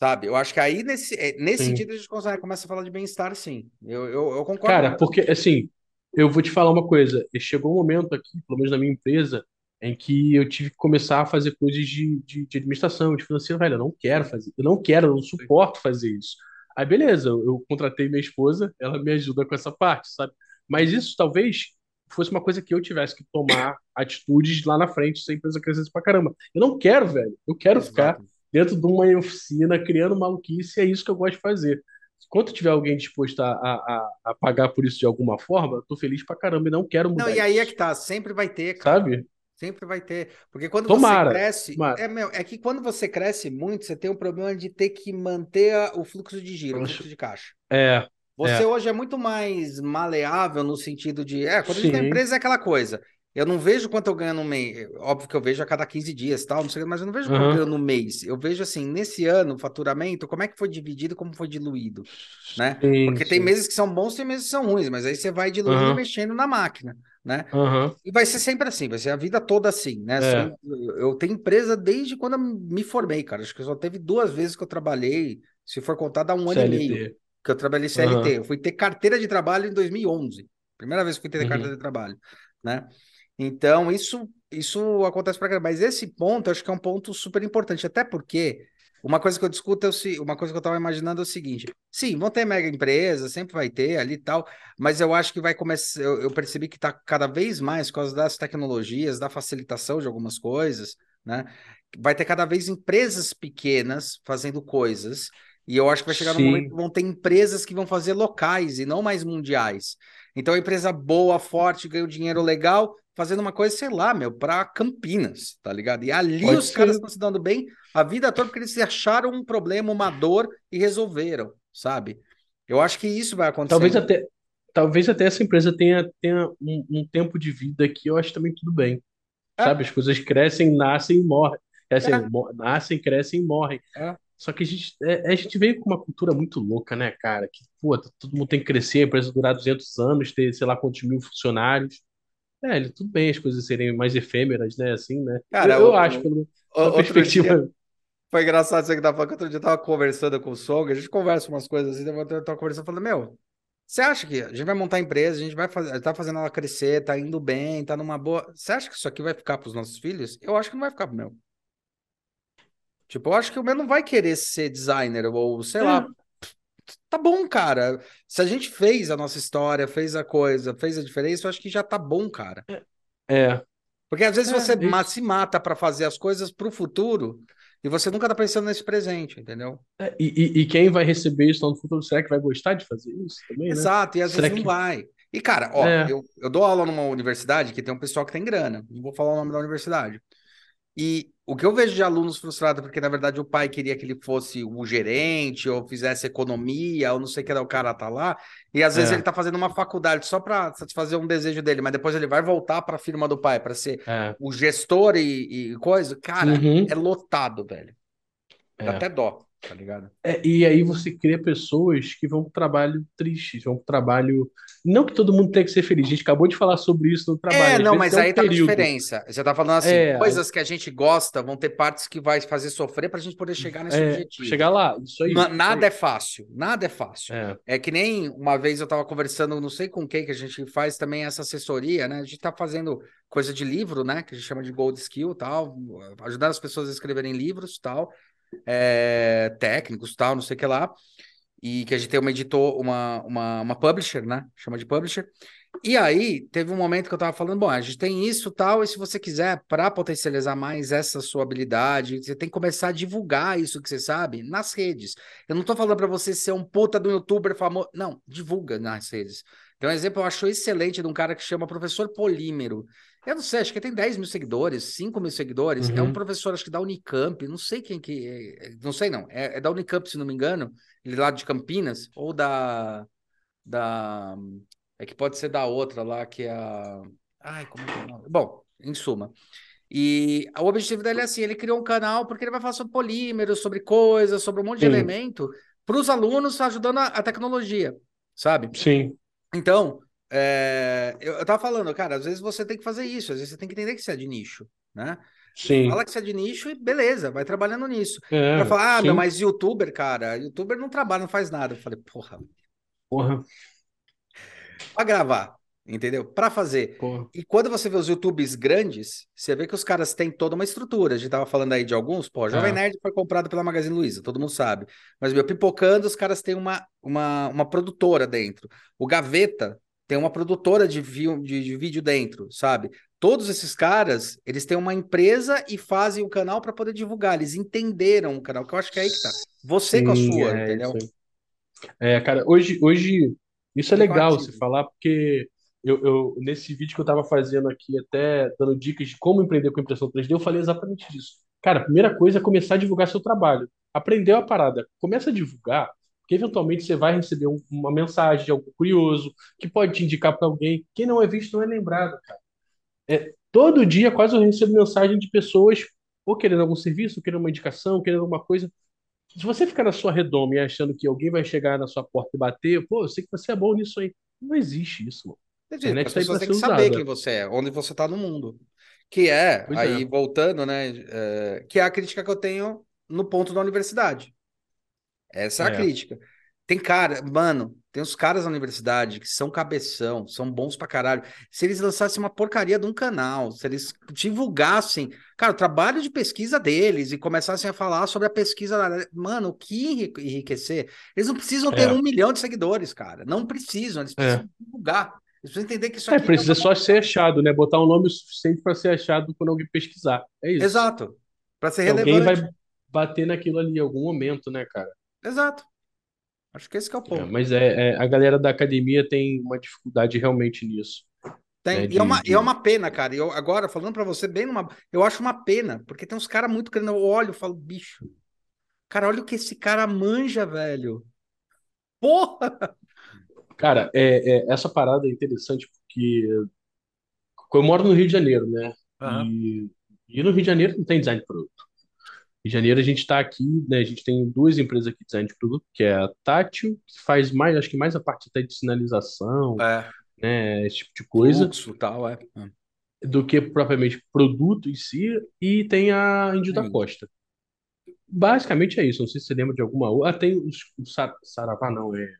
Sabe? Eu acho que aí, nesse, é, nesse sentido, a gente consegue, começa a falar de bem-estar, sim. Eu, eu, eu concordo. Cara, porque, assim, eu vou te falar uma coisa. Chegou um momento aqui, pelo menos na minha empresa, em que eu tive que começar a fazer coisas de, de, de administração, de financeiro. Velho, eu não quero fazer, eu não quero, eu não suporto fazer isso. Aí, beleza, eu, eu contratei minha esposa, ela me ajuda com essa parte, sabe? Mas isso talvez fosse uma coisa que eu tivesse que tomar atitudes lá na frente se a empresa crescesse pra caramba. Eu não quero, velho. Eu quero Exato. ficar dentro de uma oficina criando maluquice, e é isso que eu gosto de fazer. Enquanto tiver alguém disposto a, a, a, pagar por isso de alguma forma, eu tô feliz pra caramba e não quero mudar. Não, e aí isso. é que tá, sempre vai ter, cara. Sabe? Sempre vai ter. Porque quando tomara, você cresce. É, meu, é que quando você cresce muito, você tem um problema de ter que manter o fluxo de giro, o fluxo de caixa. É. Você é. hoje é muito mais maleável no sentido de. É, quando Sim. a gente tem empresa é aquela coisa. Eu não vejo quanto eu ganho no mês. Óbvio que eu vejo a cada 15 dias, tal, não sei, mas eu não vejo quanto eu ganho no mês. Eu vejo assim, nesse ano, o faturamento, como é que foi dividido, como foi diluído, né? Sim, Porque tem meses que são bons, tem meses que são ruins, mas aí você vai diluindo e Aham. mexendo na máquina, né? Aham. E vai ser sempre assim, vai ser a vida toda assim, né? É. São- eu tenho empresa desde quando eu me formei, cara. Acho que só teve duas vezes que eu trabalhei, se for contar, dá um ano e meio CLT. que eu trabalhei CLT. Eu fui ter carteira de trabalho em 2011. Primeira vez que fui ter Uhum. carteira de trabalho, né? Então, isso, isso acontece pra caramba. Mas esse ponto, eu acho que é um ponto super importante. Até porque uma coisa que eu discuto é o se- uma coisa que eu tava imaginando é o seguinte: sim, vão ter mega empresas, sempre vai ter ali e tal, mas eu acho que vai começar. Eu, eu percebi que tá cada vez mais, por causa das tecnologias, da facilitação de algumas coisas, né? Vai ter cada vez empresas pequenas fazendo coisas. E eu acho que vai chegar num momento Sim. que vão ter empresas que vão fazer locais e não mais mundiais. Então, a empresa boa, forte, ganha um dinheiro legal, fazendo uma coisa, sei lá, meu, para Campinas, tá ligado? E ali Pode os caras ser. estão se dando bem a vida toda porque eles acharam um problema, uma dor e resolveram, sabe? Eu acho que isso vai acontecer. Talvez até, talvez até essa empresa tenha, tenha um, um tempo de vida que eu acho também tudo bem. É. Sabe? As coisas crescem, nascem e morrem. É assim, É. nascem, crescem e morrem. É. Só que a gente, é- a gente veio com uma cultura muito louca, né, cara? Que, pô, todo mundo tem que crescer, a empresa durar 200 anos, ter, sei lá, quantos mil funcionários. É, ele- tudo bem as coisas serem mais efêmeras, né? Assim, né? Cara, eu, eu o- acho, pelo o- perspectiva. dia foi engraçado você que tava falando, que outro dia eu tava conversando com o Song, a gente conversa umas coisas assim, eu tava conversando, falando, meu, você acha que a gente vai montar a empresa, a gente vai fazer, tá fazendo ela crescer, tá indo bem, tá numa boa. Você acha que isso aqui vai ficar pros nossos filhos? Eu acho que não vai ficar pro meu. Tipo, eu acho que o meu não vai querer ser designer, ou sei lá. Tá bom, cara. Se a gente fez a nossa história, fez a coisa, fez a diferença, eu acho que já tá bom, cara. É, Porque às vezes É, você isso. ma- se mata pra fazer as coisas pro futuro e você nunca tá pensando nesse presente, entendeu? é, e, e- e quem vai receber isso lá no futuro, será que vai gostar de fazer isso também, né? Exato, e às Será vezes não que- vai. E, cara, ó, É. eu, eu dou aula numa universidade que tem um pessoal que tem grana. Não vou falar o nome da universidade. E o que eu vejo de alunos frustrados, porque na verdade o pai queria que ele fosse o gerente, ou fizesse economia, ou não sei o que era, o cara tá lá, e às vezes É. ele tá fazendo uma faculdade só para satisfazer um desejo dele, mas depois ele vai voltar para a firma do pai para ser É, o gestor e, e coisa. Cara, Uhum. é lotado, velho. Dá é. até dó, tá ligado? É, e aí você cria pessoas que vão pro trabalho tristes, vão pro trabalho. Não que todo mundo tenha que ser feliz, a gente acabou de falar sobre isso no trabalho. É, não, mas é um aí tá a período. diferença. Você tá falando assim, É, coisas que a gente gosta vão ter partes que vai fazer sofrer pra gente poder chegar nesse É, objetivo. chegar lá, isso aí. Isso nada aí. é fácil, nada é fácil. É, É que nem uma vez eu tava conversando, não sei com quem, que a gente faz também essa assessoria, né? A gente tá fazendo coisa de livro, né? Que a gente chama de Gold Skill tal, ajudar as pessoas a escreverem livros tal, é, técnicos tal, não sei o que lá. E que a gente tem uma editor, uma, uma, uma publisher, né? Chama de publisher. E aí, teve um momento que eu tava falando, bom, a gente tem isso tal, e se você quiser, para potencializar mais essa sua habilidade, você tem que começar a divulgar isso que você sabe nas redes. Eu não tô falando para você ser um puta do youtuber famoso. Não, divulga nas redes. Tem um exemplo eu acho excelente de um cara que chama Professor Polímero. Eu não sei, acho que tem 10 mil seguidores, 5 mil seguidores. É um Uhum. professor, acho que da Unicamp, não sei quem que. é, Não sei, não. É, é da Unicamp, se não me engano. Ele lá de Campinas, ou da. Da. É que pode ser da outra lá, que é a. Ai, como é que é o nome? Bom, em suma. E o objetivo dele é assim: ele criou um canal porque ele vai falar sobre polímeros, sobre coisas, sobre um monte de Sim. elemento para os alunos ajudando a, a tecnologia, sabe? sim. Então, é, eu, eu tava falando, cara, às vezes você tem que fazer isso, às vezes você tem que entender que você é de nicho, né? Sim. Fala que você é de nicho e beleza, vai trabalhando nisso. É, Pra falar, ah, meu, mas youtuber, cara, youtuber não trabalha, não faz nada. Eu falei, porra, Porra, pra gravar, entendeu? Pra fazer. porra. E quando você vê os YouTubes grandes, você vê que os caras têm toda uma estrutura. A gente tava falando aí de alguns, pô, Jovem É. Nerd foi comprado pela Magazine Luiza, todo mundo sabe. Mas, meu, pipocando, os caras têm uma, uma, uma produtora dentro. O Gaveta tem uma produtora de, vi- de, de vídeo dentro, sabe? Todos esses caras, eles têm uma empresa e fazem o canal para poder divulgar. Eles entenderam o canal, que eu acho que é aí que tá. Você com a Sim, sua, é entendeu? É, cara, hoje, hoje isso é legal você falar, porque eu, eu, nesse vídeo que eu tava fazendo aqui, até dando dicas de como empreender com impressão 3D, eu falei exatamente disso. Cara, a primeira coisa é começar a divulgar seu trabalho. Aprendeu a parada, começa a divulgar, porque eventualmente você vai receber um- uma mensagem de algo curioso, que pode te indicar para alguém. Quem não é visto não é lembrado, cara. É, todo dia quase eu recebo mensagem de pessoas ou querendo algum serviço, ou querendo uma indicação, querendo alguma coisa. Se você ficar na sua redoma e achando que alguém vai chegar na sua porta e bater, pô, eu sei que você é bom nisso aí. Não existe isso, mano. Entendi. As tá pessoas têm ser que saber quem você é, onde você está no mundo. Que é, Pois aí é. voltando, né? é, que é a crítica que eu tenho no ponto da universidade. Essa é a É. crítica. Tem cara, mano, tem uns caras na universidade que são cabeção, são bons pra caralho. Se eles lançassem uma porcaria de um canal, se eles divulgassem, cara, o trabalho de pesquisa deles e começassem a falar sobre a pesquisa, mano, o que enri- enriquecer? Eles não precisam ter É. um milhão de seguidores, cara. Não precisam, eles É. precisam divulgar. Eles precisam entender que isso É, aqui precisa uma- só ser achado, né? Botar um nome o suficiente para ser achado quando alguém pesquisar. É isso. Exato. Pra ser Que alguém relevante. vai bater naquilo ali em algum momento, né, cara? Exato. Acho que esse que é o É, ponto. mas é, é- a galera da academia tem uma dificuldade realmente nisso. Tem, né, e, é uma, de- e é uma pena, cara. E eu, agora, falando pra você, bem numa. Eu acho uma pena, porque tem uns caras muito querendo. Eu olho e falo, bicho. Cara, olha o que esse cara manja, velho. Porra! Cara, é, é- essa parada é interessante porque eu moro no Rio de Janeiro, né? E, e no Rio de Janeiro não tem design de produto. De Janeiro a gente está aqui, né? A gente tem duas empresas aqui de design de produto, que é a Tátil, que faz mais, acho que mais a parte até de sinalização, É, né? Esse tipo de coisa, fluxo tal, é. É. do que propriamente produto em si, e tem a Índio da. Costa. Basicamente é isso. Não sei se você lembra de alguma outra. Ah, tem os- o Sa- Saravá, não, é.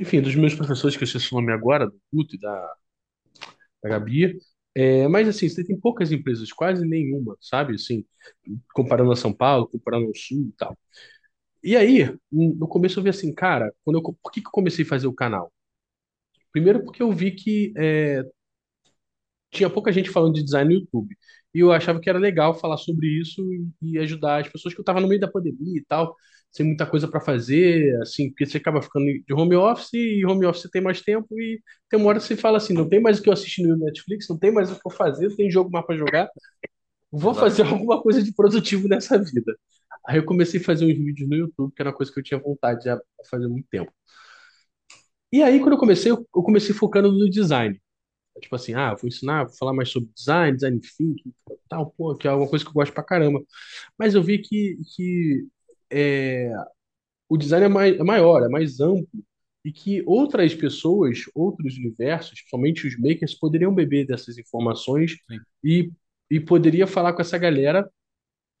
Enfim, dos meus professores, que eu esqueci o nome agora, do Guto e da, da Gabi. É, mas assim, você tem poucas empresas, quase nenhuma, sabe? Assim, comparando a São Paulo, comparando ao Sul e tal. E aí, no no começo eu vi assim, cara, quando eu, por que que eu comecei a fazer o canal? Primeiro porque eu vi que é, tinha pouca gente falando de design no YouTube. E eu achava que era legal falar sobre isso e, e ajudar as pessoas que eu estava no meio da pandemia e tal, sem muita coisa para fazer, assim, porque você acaba ficando de home office e home office você tem mais tempo e tem uma hora que você fala assim, não tem mais o que eu assistir no Netflix, não tem mais o que eu fazer, não tem jogo mais para jogar. Vou Exato. fazer alguma coisa de produtivo nessa vida. Aí eu comecei a fazer uns vídeos no YouTube, que era uma coisa que eu tinha vontade de fazer muito tempo. E aí, quando eu comecei, eu eu comecei focando no design. Tipo assim, ah, vou ensinar, vou falar mais sobre design, design thinking, tal, pô, que é uma coisa que eu gosto pra caramba. Mas eu vi que, que é, o design é, mai- é maior, é mais amplo, e que outras pessoas, outros universos, principalmente os makers, poderiam beber dessas informações Sim. e, e poderia falar com essa galera,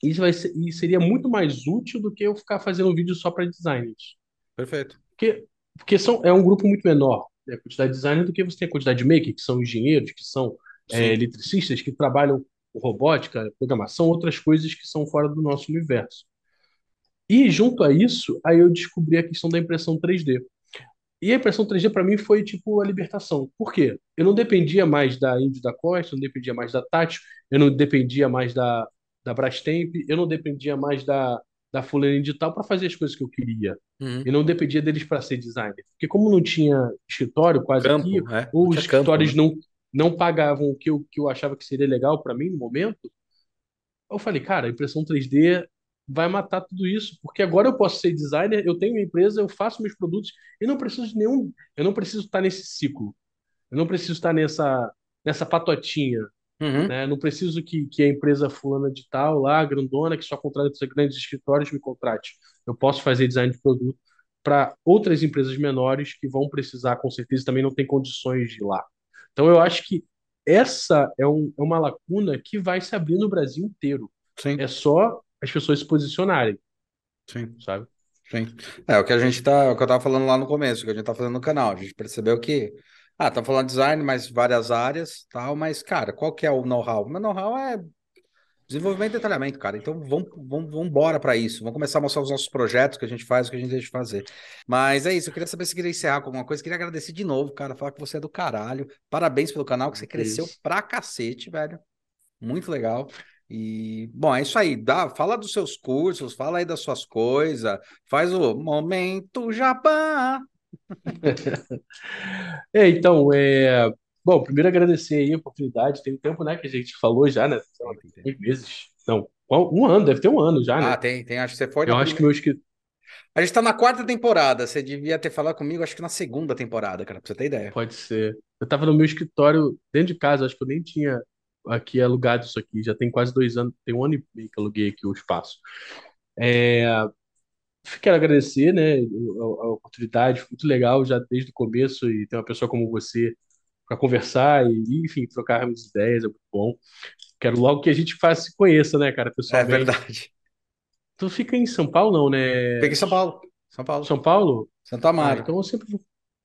e, isso vai ser, e seria muito mais útil do que eu ficar fazendo um vídeo só para designers. Perfeito. Porque, porque são, é um grupo muito menor, né, a quantidade de designer, do que você tem a quantidade de maker, que são engenheiros, que são é, eletricistas, que trabalham com robótica, programação, outras coisas que são fora do nosso universo. E junto a isso, aí eu descobri a questão da impressão 3D. E a impressão 3D para mim foi tipo a libertação. Por quê? Eu não dependia mais da Índio da Costa, eu não dependia mais da Tati, eu não dependia mais da, da Brastemp, eu não dependia mais da, da Fulana de Tal para fazer as coisas que eu queria. Uhum. E não dependia deles para ser designer. Porque como não tinha escritório quase Campo, aqui, é. os tinha campo, escritórios né? não, não pagavam o que eu, que eu achava que seria legal para mim no momento, eu falei, cara, a impressão 3D vai matar tudo isso, porque agora eu posso ser designer, eu tenho uma empresa, eu faço meus produtos e não preciso de nenhum, eu não preciso estar nesse ciclo. Eu não preciso estar nessa nessa patotinha, Uhum. né? Não preciso que, que a empresa fulana de tal lá, grandona, que só contrata grandes escritórios me contrate. Eu posso fazer design de produto para outras empresas menores que vão precisar, com certeza, também não tem condições de ir lá. Então eu acho que essa é, um, é uma lacuna que vai se abrir no Brasil inteiro. Sim, É só as pessoas se posicionarem, sim, sabe? sim. É o que a gente tá, o que eu tava falando lá no começo, o que a gente tá fazendo no canal. A gente percebeu que, ah, tá falando design, mas várias áreas, tal, mas, cara, qual que é o know-how? O meu know-how é desenvolvimento e detalhamento, cara. Então vamos, vamos, vamos embora para isso. Vamos começar a mostrar os nossos projetos, que a gente faz, o que a gente deixa de fazer. Mas é isso, eu queria saber se queria encerrar com alguma coisa. Queria agradecer de novo, cara, falar que você é do caralho. Parabéns pelo canal, que você cresceu isso. pra cacete, velho. Muito legal. E, bom, é isso aí. Dá, fala dos seus cursos, fala aí das suas coisas, faz o momento jabá. É, então, é... Bom, primeiro agradecer aí a oportunidade. Tem um tempo, né, que a gente falou já, né? Sei lá, seis meses. Não, um ano, deve ter um ano já, Ah, né? tem, tem. Acho que você foi Eu acho que primeira. meu escritório. A gente tá na quarta temporada. Você devia ter falado comigo, acho que na segunda temporada, cara, pra você ter ideia. Pode ser. Eu tava no meu escritório, dentro de casa, acho que eu nem tinha aqui alugado isso aqui. Já tem quase dois anos, tem um ano e meio que aluguei aqui o espaço. É, quero agradecer, né, a, a oportunidade, muito legal já desde o começo e ter uma pessoa como você para conversar e, enfim, trocar as ideias, é muito bom. Quero logo que a gente faça, se conheça, né, cara, É pessoalmente. verdade. Tu fica em São Paulo, não, né? Fica em São Paulo. São Paulo. São Paulo? Santo Ah, Amaro. então eu sempre vou,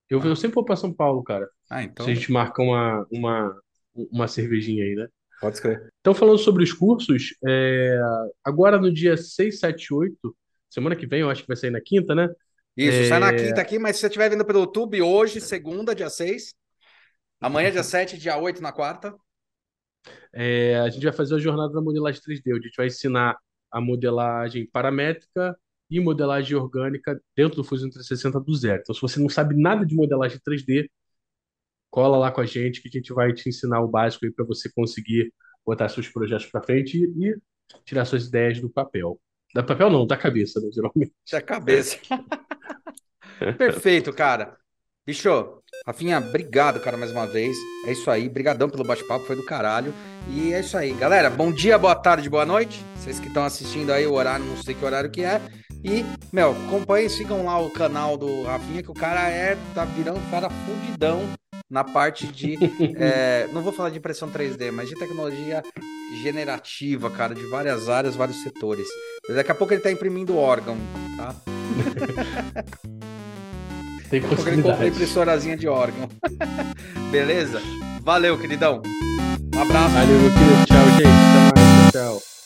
eu, eu sempre vou para São Paulo, cara. Ah, então. Se a gente marca uma, uma, uma cervejinha aí, né? Pode escrever. Então, falando sobre os cursos, é, agora no dia 6, 7, 8, semana que vem, eu acho que vai sair na quinta, né? Isso, sai na É. quinta aqui, mas se você estiver vendo pelo YouTube, hoje, segunda, dia 6. Amanhã, dia 7, dia 8, na quarta. É, a gente vai fazer a jornada da modelagem 3D, onde a gente vai ensinar a modelagem paramétrica e modelagem orgânica dentro do Fusion 360 do zero. Então, se você não sabe nada de modelagem 3D, cola lá com a gente que a gente vai te ensinar o básico aí para você conseguir botar seus projetos para frente e, e tirar suas ideias do papel. Da papel não, da cabeça, né, geralmente. Da cabeça. Perfeito, cara. Bicho, Rafinha, obrigado, cara, mais uma vez. É isso aí. Brigadão pelo bate-papo, foi do caralho. E é isso aí. Galera, bom dia, boa tarde, boa noite. Vocês que estão assistindo aí o horário, não sei que horário que é. E, meu, acompanhem, sigam lá o canal do Rafinha, que o cara é, tá virando um cara fudidão na parte de, é, não vou falar de impressão 3D, mas de tecnologia generativa, cara, de várias áreas, vários setores. Daqui a pouco ele tá imprimindo órgão, tá? Tem Daqui a pouco ele compra impressorazinha de órgão. Beleza? Valeu, queridão. Um abraço. Valeu, meu querido. Tchau, gente. Até mais. Tchau.